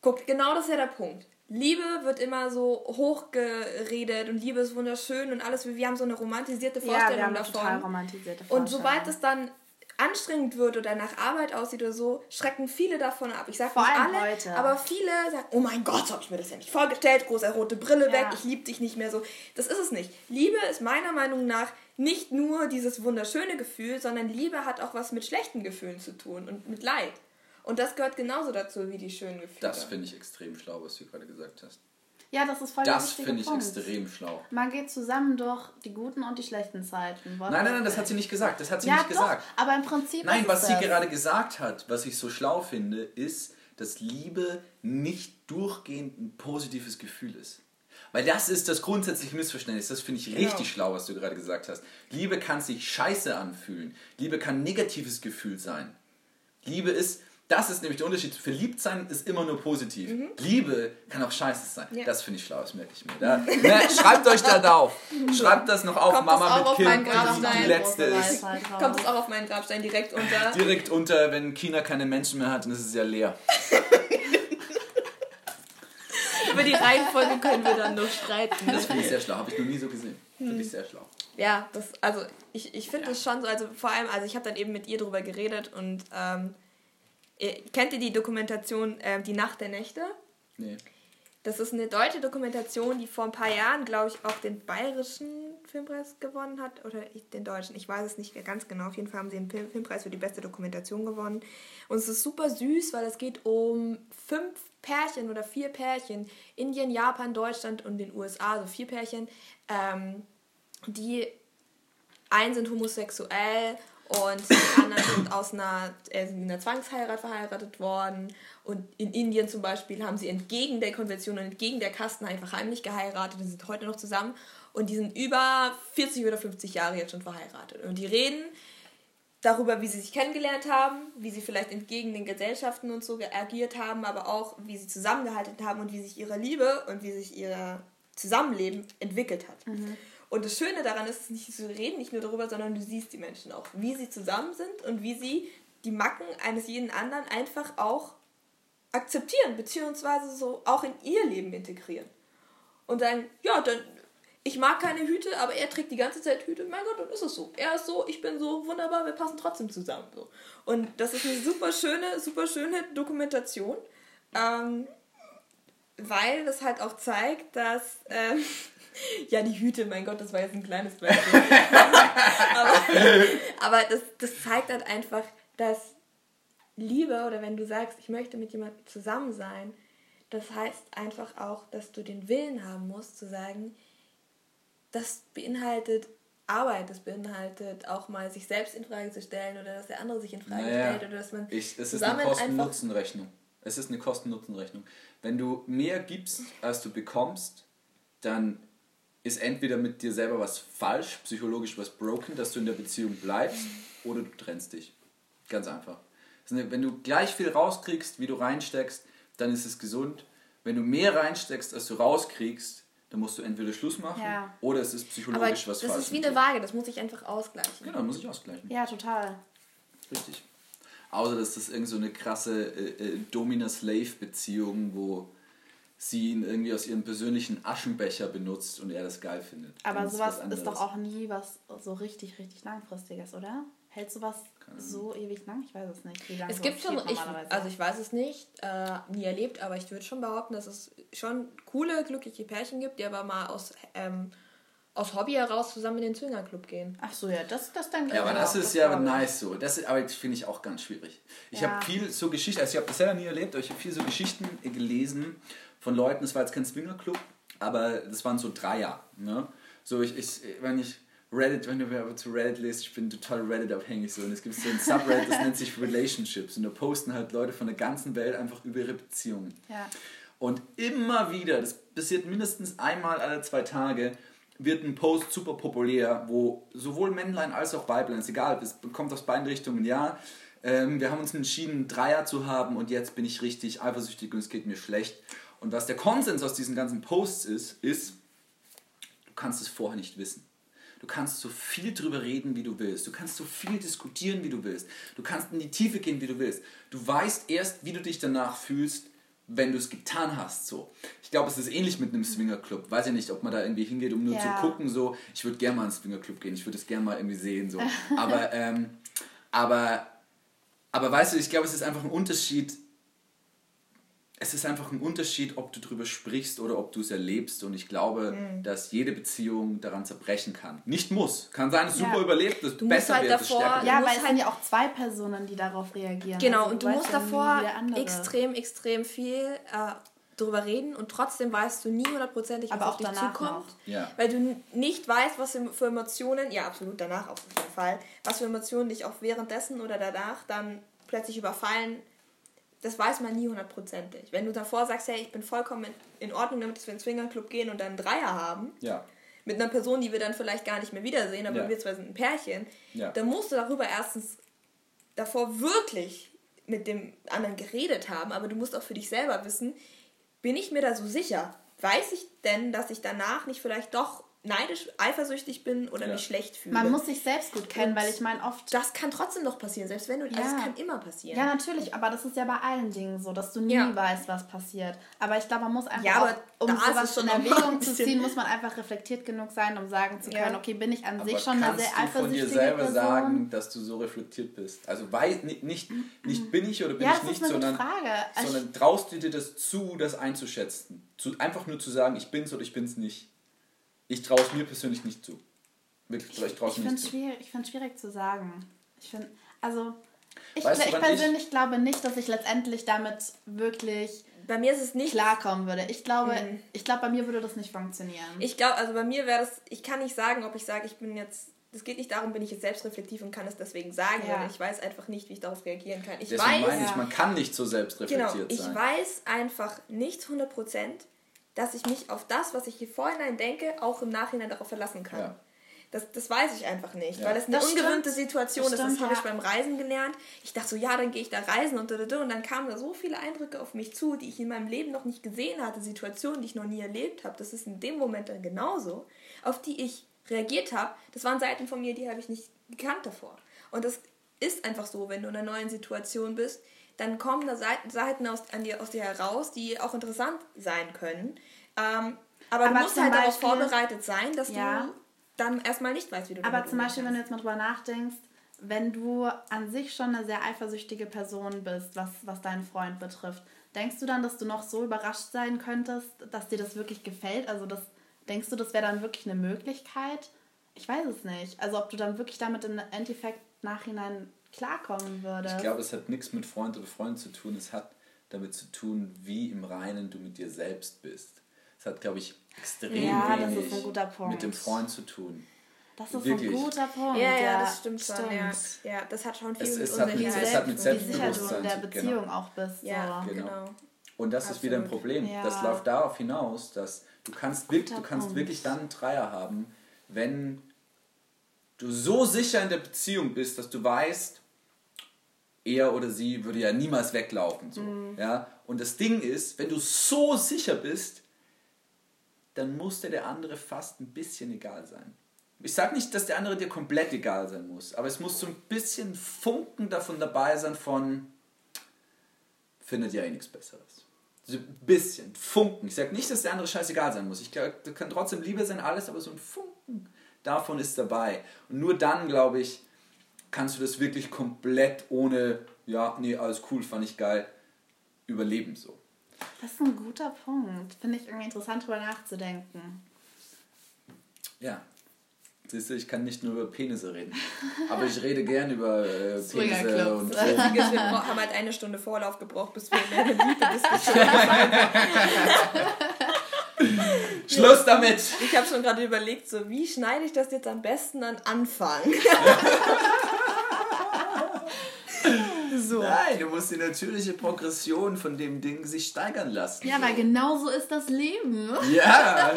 guckt, genau das ist ja der Punkt. Liebe wird immer so hochgeredet und Liebe ist wunderschön und alles. Wir haben so eine romantisierte Vorstellung ja, wir haben davon. Total romantisierte Vorstellung. Und sobald es dann anstrengend wird oder nach Arbeit aussieht oder so, schrecken viele davon ab. Ich sage nicht alle, heute. aber viele sagen, oh mein Gott, so habe ich mir das ja nicht vorgestellt, große rote Brille ja. weg, ich liebe dich nicht mehr so. Das ist es nicht. Liebe ist meiner Meinung nach nicht nur dieses wunderschöne Gefühl, sondern Liebe hat auch was mit schlechten Gefühlen zu tun und mit Leid. Und das gehört genauso dazu wie die schönen Gefühle. Das finde ich extrem schlau, was du gerade gesagt hast. Ja, das ist voll Das finde ich Punkt. extrem schlau. Man geht zusammen durch die guten und die schlechten Zeiten. Nein, nein, nein, das hat sie nicht gesagt. Das hat sie ja, nicht doch, gesagt. Aber im Prinzip. Nein, was sie gerade gesagt hat, was ich so schlau finde, ist, dass Liebe nicht durchgehend ein positives Gefühl ist. Weil das ist das grundsätzliche Missverständnis. Das finde ich genau. richtig schlau, was du gerade gesagt hast. Liebe kann sich scheiße anfühlen. Liebe kann ein negatives Gefühl sein. Liebe ist, das ist nämlich der Unterschied. Verliebt sein ist immer nur positiv. Mhm. Liebe kann auch scheiße sein. Ja. Das finde ich schlau, das merke ich mir. Da, ne, schreibt euch da drauf. Schreibt das noch auf, Kommt Mama mit Kind, die, die letzte ist. Kommt es auch auf meinen Grabstein direkt unter? Direkt unter, wenn China keine Menschen mehr hat, dann ist es ja leer. [LAUGHS] Über die Reihenfolge können wir dann nur streiten. Das finde ich sehr schlau, habe ich noch nie so gesehen. Finde ich sehr schlau. Ja, das, also ich, ich finde ja. das schon so, also vor allem, also ich habe dann eben mit ihr drüber geredet und ähm, Kennt ihr die Dokumentation äh, Die Nacht der Nächte? Nee. Das ist eine deutsche Dokumentation, die vor ein paar Jahren, glaube ich, auch den bayerischen Filmpreis gewonnen hat. Oder den deutschen, ich weiß es nicht ganz genau. Auf jeden Fall haben sie den Filmpreis für die beste Dokumentation gewonnen. Und es ist super süß, weil es geht um fünf Pärchen oder vier Pärchen. Indien, Japan, Deutschland und den USA, also vier Pärchen. Ähm, die einen sind homosexuell und die anderen sind aus einer, äh, einer Zwangsheirat verheiratet worden. Und in Indien zum Beispiel haben sie entgegen der Konvention und entgegen der Kasten einfach heimlich geheiratet und sind heute noch zusammen. Und die sind über 40 oder 50 Jahre jetzt schon verheiratet. Und die reden darüber, wie sie sich kennengelernt haben, wie sie vielleicht entgegen den Gesellschaften und so agiert haben, aber auch wie sie zusammengehalten haben und wie sich ihre Liebe und wie sich ihr Zusammenleben entwickelt hat. Mhm. Und das Schöne daran ist, nicht, sie reden nicht nur darüber, sondern du siehst die Menschen auch, wie sie zusammen sind und wie sie die Macken eines jeden anderen einfach auch akzeptieren, beziehungsweise so auch in ihr Leben integrieren. Und sagen, ja, dann, ich mag keine Hüte, aber er trägt die ganze Zeit Hüte. Mein Gott, dann ist es so. Er ist so, ich bin so, wunderbar, wir passen trotzdem zusammen. So. Und das ist eine super schöne, super schöne Dokumentation, ähm, weil das halt auch zeigt, dass ähm, [LAUGHS] ja, die Hüte, mein Gott, das war jetzt ein kleines Beispiel. [LAUGHS] aber, aber das, das zeigt halt einfach, dass Liebe oder wenn du sagst, ich möchte mit jemandem zusammen sein, das heißt einfach auch, dass du den Willen haben musst zu sagen, das beinhaltet Arbeit, das beinhaltet auch mal sich selbst in Frage zu stellen oder dass der andere sich in Frage naja, stellt oder dass man ich, es ist eine Kosten-Nutzen-Rechnung. Es ist eine Kosten-Nutzen-Rechnung. Wenn du mehr gibst, als du bekommst, dann ist entweder mit dir selber was falsch, psychologisch was broken, dass du in der Beziehung bleibst, oder du trennst dich. Ganz einfach. Wenn du gleich viel rauskriegst, wie du reinsteckst, dann ist es gesund. Wenn du mehr reinsteckst, als du rauskriegst, dann musst du entweder Schluss machen ja. oder es ist psychologisch Aber was falsch. Das ist wie eine Waage, das muss ich einfach ausgleichen. Genau, muss ich ausgleichen. Ja, total. Richtig. Außer dass das irgend so eine krasse äh, äh, Domina-Slave-Beziehung, wo sie ihn irgendwie aus ihrem persönlichen Aschenbecher benutzt und er das geil findet. Aber sowas ist doch auch nie was so richtig, richtig langfristiges, oder? Hält sowas so ewig lang? Ich weiß es nicht. Wie lange es gibt schon, ich, also ich weiß es nicht, äh, nie erlebt, aber ich würde schon behaupten, dass es schon coole, glückliche Pärchen gibt, die aber mal aus, ähm, aus Hobby heraus zusammen in den Zwingerclub gehen. Ach so, ja, das, das dann Ja, aber das ist das ja nice so. Das aber das finde ich auch ganz schwierig. Ich ja. habe viel so Geschichten, also ich habe das selber nie erlebt, aber ich habe viel so Geschichten gelesen von Leuten, es war jetzt kein Swingerclub, aber das waren so Dreier. Ne? So, ich, ich, wenn ich Reddit, wenn du aber zu Reddit liest, ich bin total Reddit-abhängig so. Und es gibt so ein Subreddit, das nennt sich [LAUGHS] Relationships. Und da posten halt Leute von der ganzen Welt einfach über ihre Beziehungen. Ja. Und immer wieder, das passiert mindestens einmal alle zwei Tage, wird ein Post super populär, wo sowohl Männlein als auch Weiblein, ist egal, es kommt aus beiden Richtungen, ja, ähm, wir haben uns entschieden, Dreier zu haben und jetzt bin ich richtig eifersüchtig und es geht mir schlecht. Und was der Konsens aus diesen ganzen Posts ist, ist, du kannst es vorher nicht wissen. Du kannst so viel drüber reden, wie du willst. Du kannst so viel diskutieren, wie du willst. Du kannst in die Tiefe gehen, wie du willst. Du weißt erst, wie du dich danach fühlst, wenn du es getan hast. So. Ich glaube, es ist ähnlich mit einem Swingerclub. Weiß ja nicht, ob man da irgendwie hingeht, um nur ja. zu gucken. So, ich würde gerne mal in einen Swingerclub gehen. Ich würde es gerne mal irgendwie sehen. So. [LAUGHS] Aber, ähm, aber, aber weißt du, ich glaube, es ist einfach ein Unterschied, es ist einfach ein Unterschied, ob du darüber sprichst oder ob du es erlebst. Und ich glaube, mhm. dass jede Beziehung daran zerbrechen kann. Nicht muss. Kann sein, dass ja. super überlebt, dass du besser halt wird, davor, stärker Ja, weil es sind ja auch zwei Personen, die darauf reagieren. Genau, also, und du musst davor extrem, extrem viel äh, darüber reden und trotzdem weißt du nie hundertprozentig, was auf dich zukommt. Ja. Weil du nicht weißt, was für Emotionen, ja absolut, danach auf jeden Fall, was für Emotionen dich auch währenddessen oder danach dann plötzlich überfallen das weiß man nie hundertprozentig. Wenn du davor sagst, hey, ich bin vollkommen in Ordnung damit, dass wir in den Swingerclub gehen und dann einen Dreier haben, ja. mit einer Person, die wir dann vielleicht gar nicht mehr wiedersehen, aber ja. wir zwei sind ein Pärchen, ja. dann musst du darüber erstens davor wirklich mit dem anderen geredet haben, aber du musst auch für dich selber wissen, bin ich mir da so sicher? Weiß ich denn, dass ich danach nicht vielleicht doch neidisch, eifersüchtig bin oder ja. mich schlecht fühle. Man muss sich selbst gut kennen, und weil ich meine oft... Das kann trotzdem noch passieren, selbst wenn du... Ja. Also das kann immer passieren. Ja, natürlich, aber das ist ja bei allen Dingen so, dass du nie ja. weißt, was passiert. Aber ich glaube, man muss einfach, ja, aber auch, um sowas in Erwägung zu ziehen, muss man einfach reflektiert genug sein, um sagen zu können, okay, bin ich an aber sich schon eine sehr eifersüchtige Person? von dir selber Person? sagen, dass du so reflektiert bist? Also weiß, nicht, nicht, nicht bin ich oder bin ich nicht, sondern, also sondern traust du dir das zu, das einzuschätzen? Zu, einfach nur zu sagen, ich bin's oder ich bin's nicht. Ich traue es mir persönlich nicht zu. Wirklich, ich, ich traue es nicht zu. Schwierig, ich finde es schwierig zu sagen. Ich finde, also, ich, weißt du, ich persönlich ich glaube nicht, dass ich letztendlich damit wirklich bei mir ist es nicht klarkommen würde. Ich glaube, mhm. ich glaube, bei mir würde das nicht funktionieren. Ich glaube, also bei mir wäre das, ich kann nicht sagen, ob ich sage, ich bin jetzt, es geht nicht darum, bin ich jetzt selbstreflektiv und kann es deswegen sagen, ja. weil ich weiß einfach nicht, wie ich darauf reagieren kann. Ich Deswegen weiß, meine ich, man kann nicht so selbstreflektiert genau, ich sein. Ich weiß einfach nicht 100 Prozent, dass ich mich auf das, was ich hier vorhinein denke, auch im Nachhinein darauf verlassen kann. Ja. Das, das weiß ich einfach nicht, ja. weil das eine das ungewöhnte stimmt. Situation das ist. Das habe ja. ich beim Reisen gelernt. Ich dachte so, ja, dann gehe ich da reisen und, und dann kamen da so viele Eindrücke auf mich zu, die ich in meinem Leben noch nicht gesehen hatte, Situationen, die ich noch nie erlebt habe. Das ist in dem Moment dann genauso, auf die ich reagiert habe. Das waren Seiten von mir, die habe ich nicht gekannt davor. Und das ist einfach so, wenn du in einer neuen Situation bist, dann kommen da Seiten aus, an dir, aus dir heraus, die auch interessant sein können. Ähm, aber, aber, du musst halt Beispiel, darauf vorbereitet sein, dass ja. du dann erstmal nicht weißt, wie du Aber zum Beispiel, wenn du jetzt mal drüber nachdenkst, wenn du an sich schon eine sehr eifersüchtige Person bist, was, was deinen Freund betrifft, denkst du dann, dass du noch so überrascht sein könntest, dass dir das wirklich gefällt? Also das, denkst du, das wäre dann wirklich eine Möglichkeit? Ich weiß es nicht. Also ob du dann wirklich damit im Endeffekt nachhinein klarkommen würde. Ich glaube, es hat nichts mit Freund oder Freund zu tun. Es hat damit zu tun, wie im Reinen du mit dir selbst bist. Es hat, glaube ich, extrem ja, wenig mit dem Freund zu tun. Das ist Wirklich. ein guter Punkt. Ja, ja, das stimmt, stimmt. schon. Ja. ja, das hat schon viel es, mit es hat mit, es hat mit Selbstbewusstsein du in der Beziehung genau. auch bist. Ja, so. genau. genau. Und das Absolut. ist wieder ein Problem. Ja. Das läuft darauf hinaus, dass du kannst, wirklich, du kannst wirklich dann einen Dreier haben, wenn du so sicher in der Beziehung bist, dass du weißt, er oder sie würde ja niemals weglaufen. So, mhm. ja? Und das Ding ist, wenn du so sicher bist, dann muss dir der andere fast ein bisschen egal sein. Ich sage nicht, dass der andere dir komplett egal sein muss, aber es muss so ein bisschen Funken davon dabei sein von, findet ja eh nichts Besseres. So ein bisschen, Funken. Ich sage nicht, dass der andere scheißegal sein muss. Ich glaube, das kann trotzdem Liebe sein, alles, aber so ein Funken davon ist dabei. Und nur dann, glaube ich, kannst du das wirklich komplett ohne, ja, nee, alles cool, fand ich geil, überleben so. Das ist ein guter Punkt. Finde ich irgendwie interessant, darüber nachzudenken. Ja. Siehst du, ich kann nicht nur über Penisse reden. Aber ich rede gern über äh, [LAUGHS] Penisse und Drogen. Wir haben halt eine Stunde Vorlauf gebraucht, bis wir in eine Liebe-Diskussion [LAUGHS] Schluss damit! Ich habe schon gerade überlegt, so wie schneide ich das jetzt am besten an Anfang? [LAUGHS] Nein, du musst die natürliche Progression von dem Ding sich steigern lassen. Ja, weil genau so ist das Leben. Ja.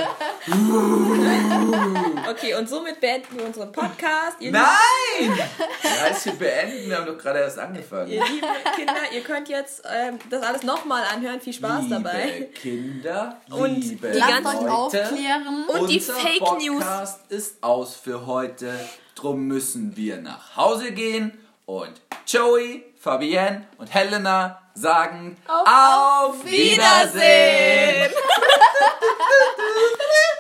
[LAUGHS] okay, und somit beenden wir unseren Podcast. Ihr Nein! Heißt, wir beenden, wir haben doch gerade erst angefangen. Ihr lieben Kinder, ihr könnt jetzt ähm, das alles nochmal anhören. Viel Spaß liebe dabei. Kinder, und liebe die ganzen Leute, aufklären. Und die Fake Podcast News. Podcast ist aus für heute. Drum müssen wir nach Hause gehen und Joey, Fabienne und Helena sagen auf, auf Wiedersehen. [LAUGHS]